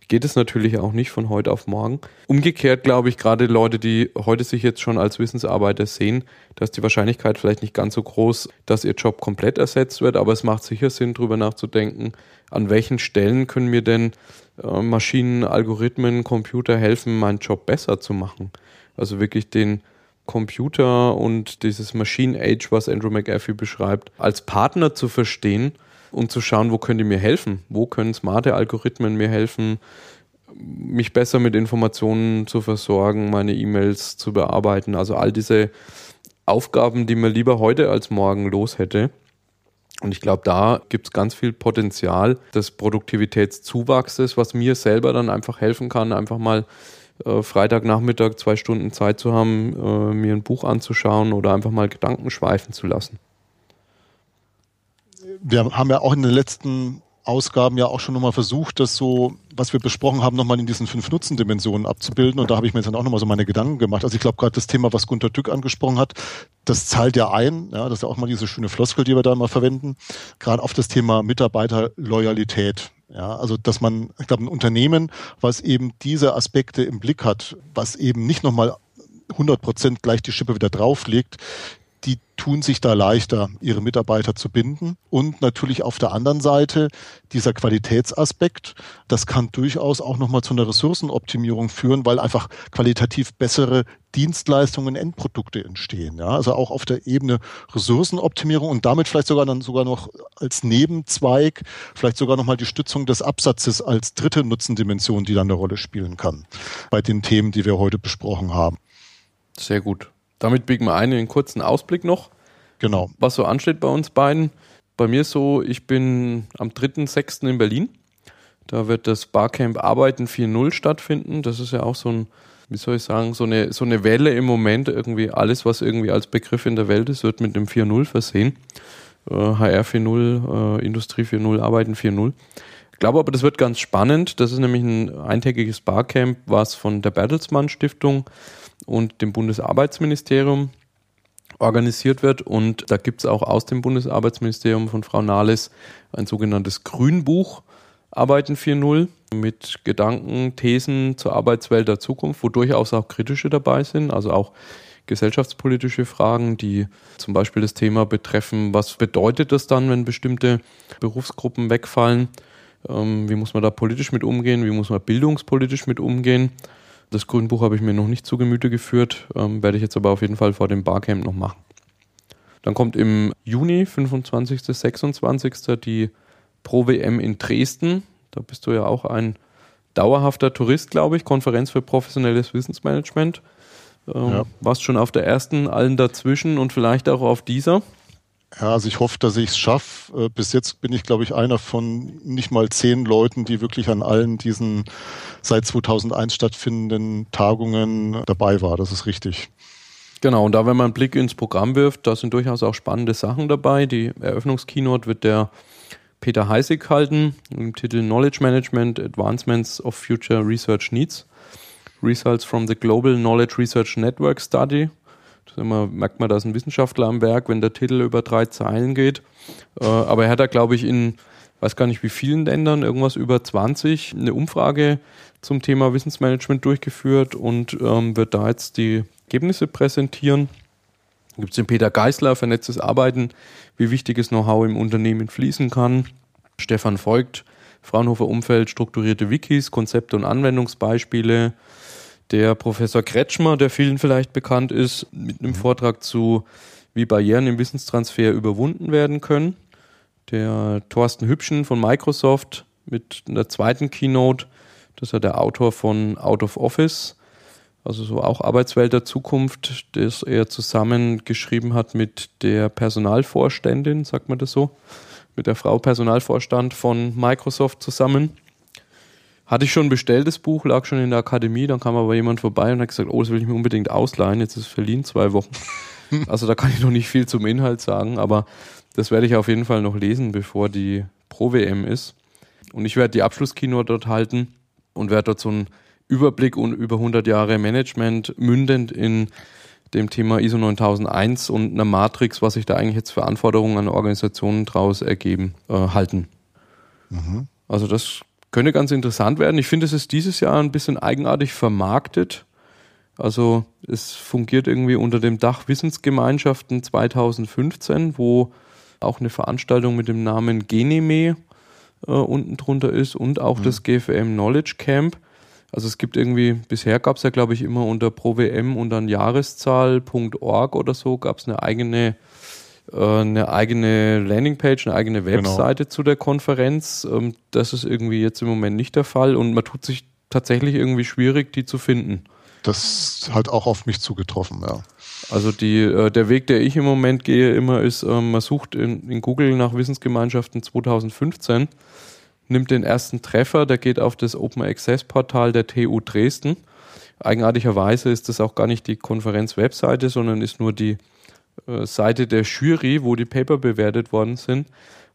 Speaker 1: geht es natürlich auch nicht von heute auf morgen. Umgekehrt glaube ich, gerade Leute, die heute sich jetzt schon als Wissensarbeiter sehen, dass die Wahrscheinlichkeit vielleicht nicht ganz so groß, dass ihr Job komplett ersetzt wird, aber es macht sicher Sinn, darüber nachzudenken, an welchen Stellen können mir denn äh, Maschinen, Algorithmen, Computer helfen, meinen Job besser zu machen. Also wirklich den Computer und dieses Machine Age, was Andrew McAfee beschreibt, als Partner zu verstehen und zu schauen, wo können die mir helfen? Wo können smarte Algorithmen mir helfen, mich besser mit Informationen zu versorgen, meine E-Mails zu bearbeiten? Also all diese Aufgaben, die man lieber heute als morgen los hätte. Und ich glaube, da gibt es ganz viel Potenzial des Produktivitätszuwachses, was mir selber dann einfach helfen kann, einfach mal äh, Freitagnachmittag zwei Stunden Zeit zu haben, äh, mir ein Buch anzuschauen oder einfach mal Gedanken schweifen zu lassen
Speaker 2: wir haben ja auch in den letzten Ausgaben ja auch schon nochmal versucht, das so, was wir besprochen haben, nochmal in diesen fünf Nutzendimensionen abzubilden. Und da habe ich mir jetzt dann auch nochmal so meine Gedanken gemacht. Also ich glaube, gerade das Thema, was Gunter Dück angesprochen hat, das zahlt ja ein. Ja, das ist ja auch mal diese schöne Floskel, die wir da immer verwenden. Gerade auf das Thema Mitarbeiterloyalität. Ja, also dass man, ich glaube, ein Unternehmen, was eben diese Aspekte im Blick hat, was eben nicht nochmal 100 Prozent gleich die Schippe wieder drauflegt, die tun sich da leichter, ihre Mitarbeiter zu binden. Und natürlich auf der anderen Seite dieser Qualitätsaspekt, das kann durchaus auch nochmal zu einer Ressourcenoptimierung führen, weil einfach qualitativ bessere Dienstleistungen, Endprodukte entstehen. Ja, also auch auf der Ebene Ressourcenoptimierung und damit vielleicht sogar dann sogar noch als Nebenzweig, vielleicht sogar nochmal die Stützung des Absatzes als dritte Nutzendimension, die dann eine Rolle spielen kann bei den Themen, die wir heute besprochen haben.
Speaker 1: Sehr gut. Damit biegen wir ein in einen kurzen Ausblick noch.
Speaker 2: Genau.
Speaker 1: Was so ansteht bei uns beiden. Bei mir ist so, ich bin am 3.6. in Berlin. Da wird das Barcamp Arbeiten 4.0 stattfinden. Das ist ja auch so ein, wie soll ich sagen, so eine, so eine Welle im Moment. Irgendwie alles, was irgendwie als Begriff in der Welt ist, wird mit dem 4.0 versehen. Äh, HR 4.0, äh, Industrie 4.0, Arbeiten 4.0. Ich glaube aber, das wird ganz spannend. Das ist nämlich ein eintägiges Barcamp, was von der Bertelsmann Stiftung und dem Bundesarbeitsministerium organisiert wird. Und da gibt es auch aus dem Bundesarbeitsministerium von Frau Nahles ein sogenanntes Grünbuch Arbeiten 4.0. mit Gedanken, Thesen zur Arbeitswelt der Zukunft, wo durchaus auch kritische dabei sind, also auch gesellschaftspolitische Fragen, die zum Beispiel das Thema betreffen, was bedeutet das dann, wenn bestimmte Berufsgruppen wegfallen? Ähm, wie muss man da politisch mit umgehen? Wie muss man bildungspolitisch mit umgehen? Das Grünbuch habe ich mir noch nicht zu Gemüte geführt, ähm, werde ich jetzt aber auf jeden Fall vor dem Barcamp noch machen. Dann kommt im Juni, 25., 26. die Pro WM in Dresden. Da bist du ja auch ein dauerhafter Tourist, glaube ich. Konferenz für professionelles Wissensmanagement. Ähm, ja. Warst schon auf der ersten, allen dazwischen und vielleicht auch auf dieser.
Speaker 2: Ja, also ich hoffe, dass ich es schaffe. Äh, bis jetzt bin ich, glaube ich, einer von nicht mal zehn Leuten, die wirklich an allen diesen seit 2001 stattfindenden Tagungen dabei war. Das ist richtig.
Speaker 1: Genau, und da, wenn man einen Blick ins Programm wirft, da sind durchaus auch spannende Sachen dabei. Die Eröffnungskeynote wird der Peter Heisig halten, im Titel Knowledge Management Advancements of Future Research Needs. Results from the Global Knowledge Research Network Study. Das immer, merkt man, da ist ein Wissenschaftler am Werk, wenn der Titel über drei Zeilen geht. Äh, aber er hat da, glaube ich, in, weiß gar nicht wie vielen Ländern, irgendwas über 20, eine Umfrage zum Thema Wissensmanagement durchgeführt und ähm, wird da jetzt die Ergebnisse präsentieren. Gibt es den Peter Geisler, vernetztes Arbeiten, wie wichtiges Know-how im Unternehmen fließen kann. Stefan Voigt, Fraunhofer Umfeld, strukturierte Wikis, Konzepte und Anwendungsbeispiele. Der Professor Kretschmer, der vielen vielleicht bekannt ist, mit einem mhm. Vortrag zu, wie Barrieren im Wissenstransfer überwunden werden können. Der Thorsten Hübschen von Microsoft mit einer zweiten Keynote. Das ist ja der Autor von Out of Office, also so auch Arbeitswelt der Zukunft, das er zusammengeschrieben hat mit der Personalvorständin, sagt man das so, mit der Frau Personalvorstand von Microsoft zusammen. Hatte ich schon bestellt, das Buch, lag schon in der Akademie, dann kam aber jemand vorbei und hat gesagt, oh, das will ich mir unbedingt ausleihen, jetzt ist es verliehen, zwei Wochen. Also da kann ich noch nicht viel zum Inhalt sagen, aber das werde ich auf jeden Fall noch lesen, bevor die Pro-WM ist. Und ich werde die Abschlusskino dort halten und werde dort so einen Überblick und über 100 Jahre Management mündend in dem Thema ISO 9001 und einer Matrix, was sich da eigentlich jetzt für Anforderungen an Organisationen daraus ergeben, äh, halten. Mhm. Also das könnte ganz interessant werden. Ich finde, es ist dieses Jahr ein bisschen eigenartig vermarktet. Also es fungiert irgendwie unter dem Dach Wissensgemeinschaften 2015, wo auch eine Veranstaltung mit dem Namen Geneme äh, unten drunter ist und auch mhm. das GFM Knowledge Camp. Also es gibt irgendwie, bisher gab es ja, glaube ich, immer unter ProWM und dann Jahreszahl.org oder so gab es eine eigene äh, eine eigene Landingpage, eine eigene genau. Webseite genau. zu der Konferenz. Ähm, das ist irgendwie jetzt im Moment nicht der Fall und man tut sich tatsächlich irgendwie schwierig, die zu finden.
Speaker 2: Das hat auch auf mich zugetroffen, ja.
Speaker 1: Also die, äh, der Weg, der ich im Moment gehe, immer ist, ähm, man sucht in, in Google nach Wissensgemeinschaften 2015 nimmt den ersten Treffer, der geht auf das Open Access Portal der TU Dresden. Eigenartigerweise ist das auch gar nicht die Konferenz-Webseite, sondern ist nur die äh, Seite der Jury, wo die Paper bewertet worden sind.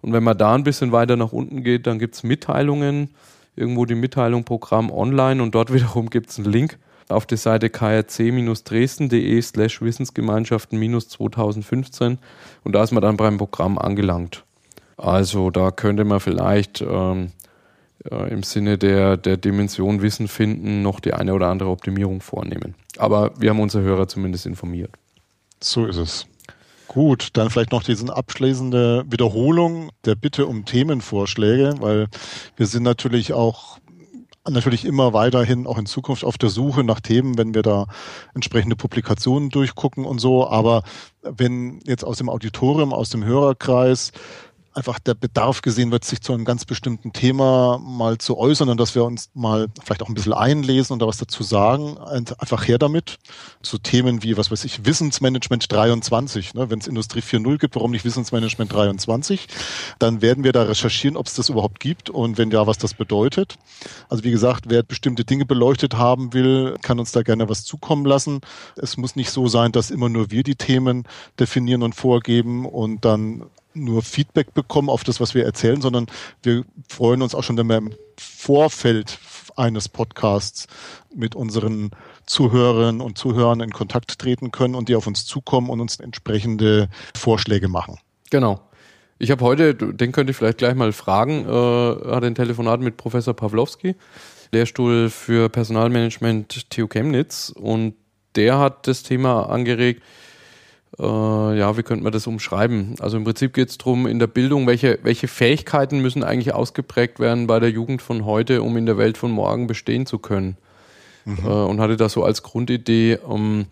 Speaker 1: Und wenn man da ein bisschen weiter nach unten geht, dann gibt es Mitteilungen, irgendwo die Mitteilung Programm online und dort wiederum gibt es einen Link auf die Seite krc-dresden.de slash Wissensgemeinschaften-2015 und da ist man dann beim Programm angelangt. Also da könnte man vielleicht ähm, äh, im Sinne der, der Dimension Wissen finden noch die eine oder andere Optimierung vornehmen. Aber wir haben unsere Hörer zumindest informiert.
Speaker 2: So ist es. Gut, dann vielleicht noch diese abschließende Wiederholung der Bitte um Themenvorschläge, weil wir sind natürlich auch natürlich immer weiterhin auch in Zukunft auf der Suche nach Themen, wenn wir da entsprechende Publikationen durchgucken und so. Aber wenn jetzt aus dem Auditorium, aus dem Hörerkreis einfach der Bedarf gesehen wird, sich zu einem ganz bestimmten Thema mal zu äußern und dass wir uns mal vielleicht auch ein bisschen einlesen und da was dazu sagen. Einfach her damit. So Themen wie, was weiß ich, Wissensmanagement 23. Ne? Wenn es Industrie 4.0 gibt, warum nicht Wissensmanagement 23? Dann werden wir da recherchieren, ob es das überhaupt gibt und wenn ja, was das bedeutet. Also wie gesagt, wer bestimmte Dinge beleuchtet haben will, kann uns da gerne was zukommen lassen. Es muss nicht so sein, dass immer nur wir die Themen definieren und vorgeben und dann nur Feedback bekommen auf das, was wir erzählen, sondern wir freuen uns auch schon, wenn wir im Vorfeld eines Podcasts mit unseren Zuhörerinnen und Zuhörern in Kontakt treten können und die auf uns zukommen und uns entsprechende Vorschläge machen.
Speaker 1: Genau. Ich habe heute, den könnte ich vielleicht gleich mal fragen, äh, hatte ein Telefonat mit Professor Pawlowski, Lehrstuhl für Personalmanagement TU Chemnitz und der hat das Thema angeregt, ja, wie könnte man das umschreiben? Also im Prinzip geht es darum, in der Bildung, welche, welche Fähigkeiten müssen eigentlich ausgeprägt werden bei der Jugend von heute, um in der Welt von morgen bestehen zu können. Mhm. Äh, und hatte das so als Grundidee, um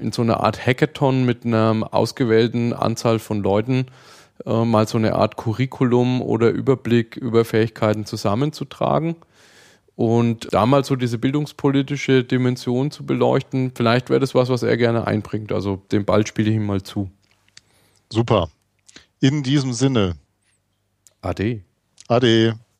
Speaker 1: in so einer Art Hackathon mit einer ausgewählten Anzahl von Leuten äh, mal so eine Art Curriculum oder Überblick über Fähigkeiten zusammenzutragen und da mal so diese bildungspolitische Dimension zu beleuchten, vielleicht wäre das was, was er gerne einbringt. Also den Ball spiele ich ihm mal zu.
Speaker 2: Super. In diesem Sinne.
Speaker 1: Ade.
Speaker 2: Ade.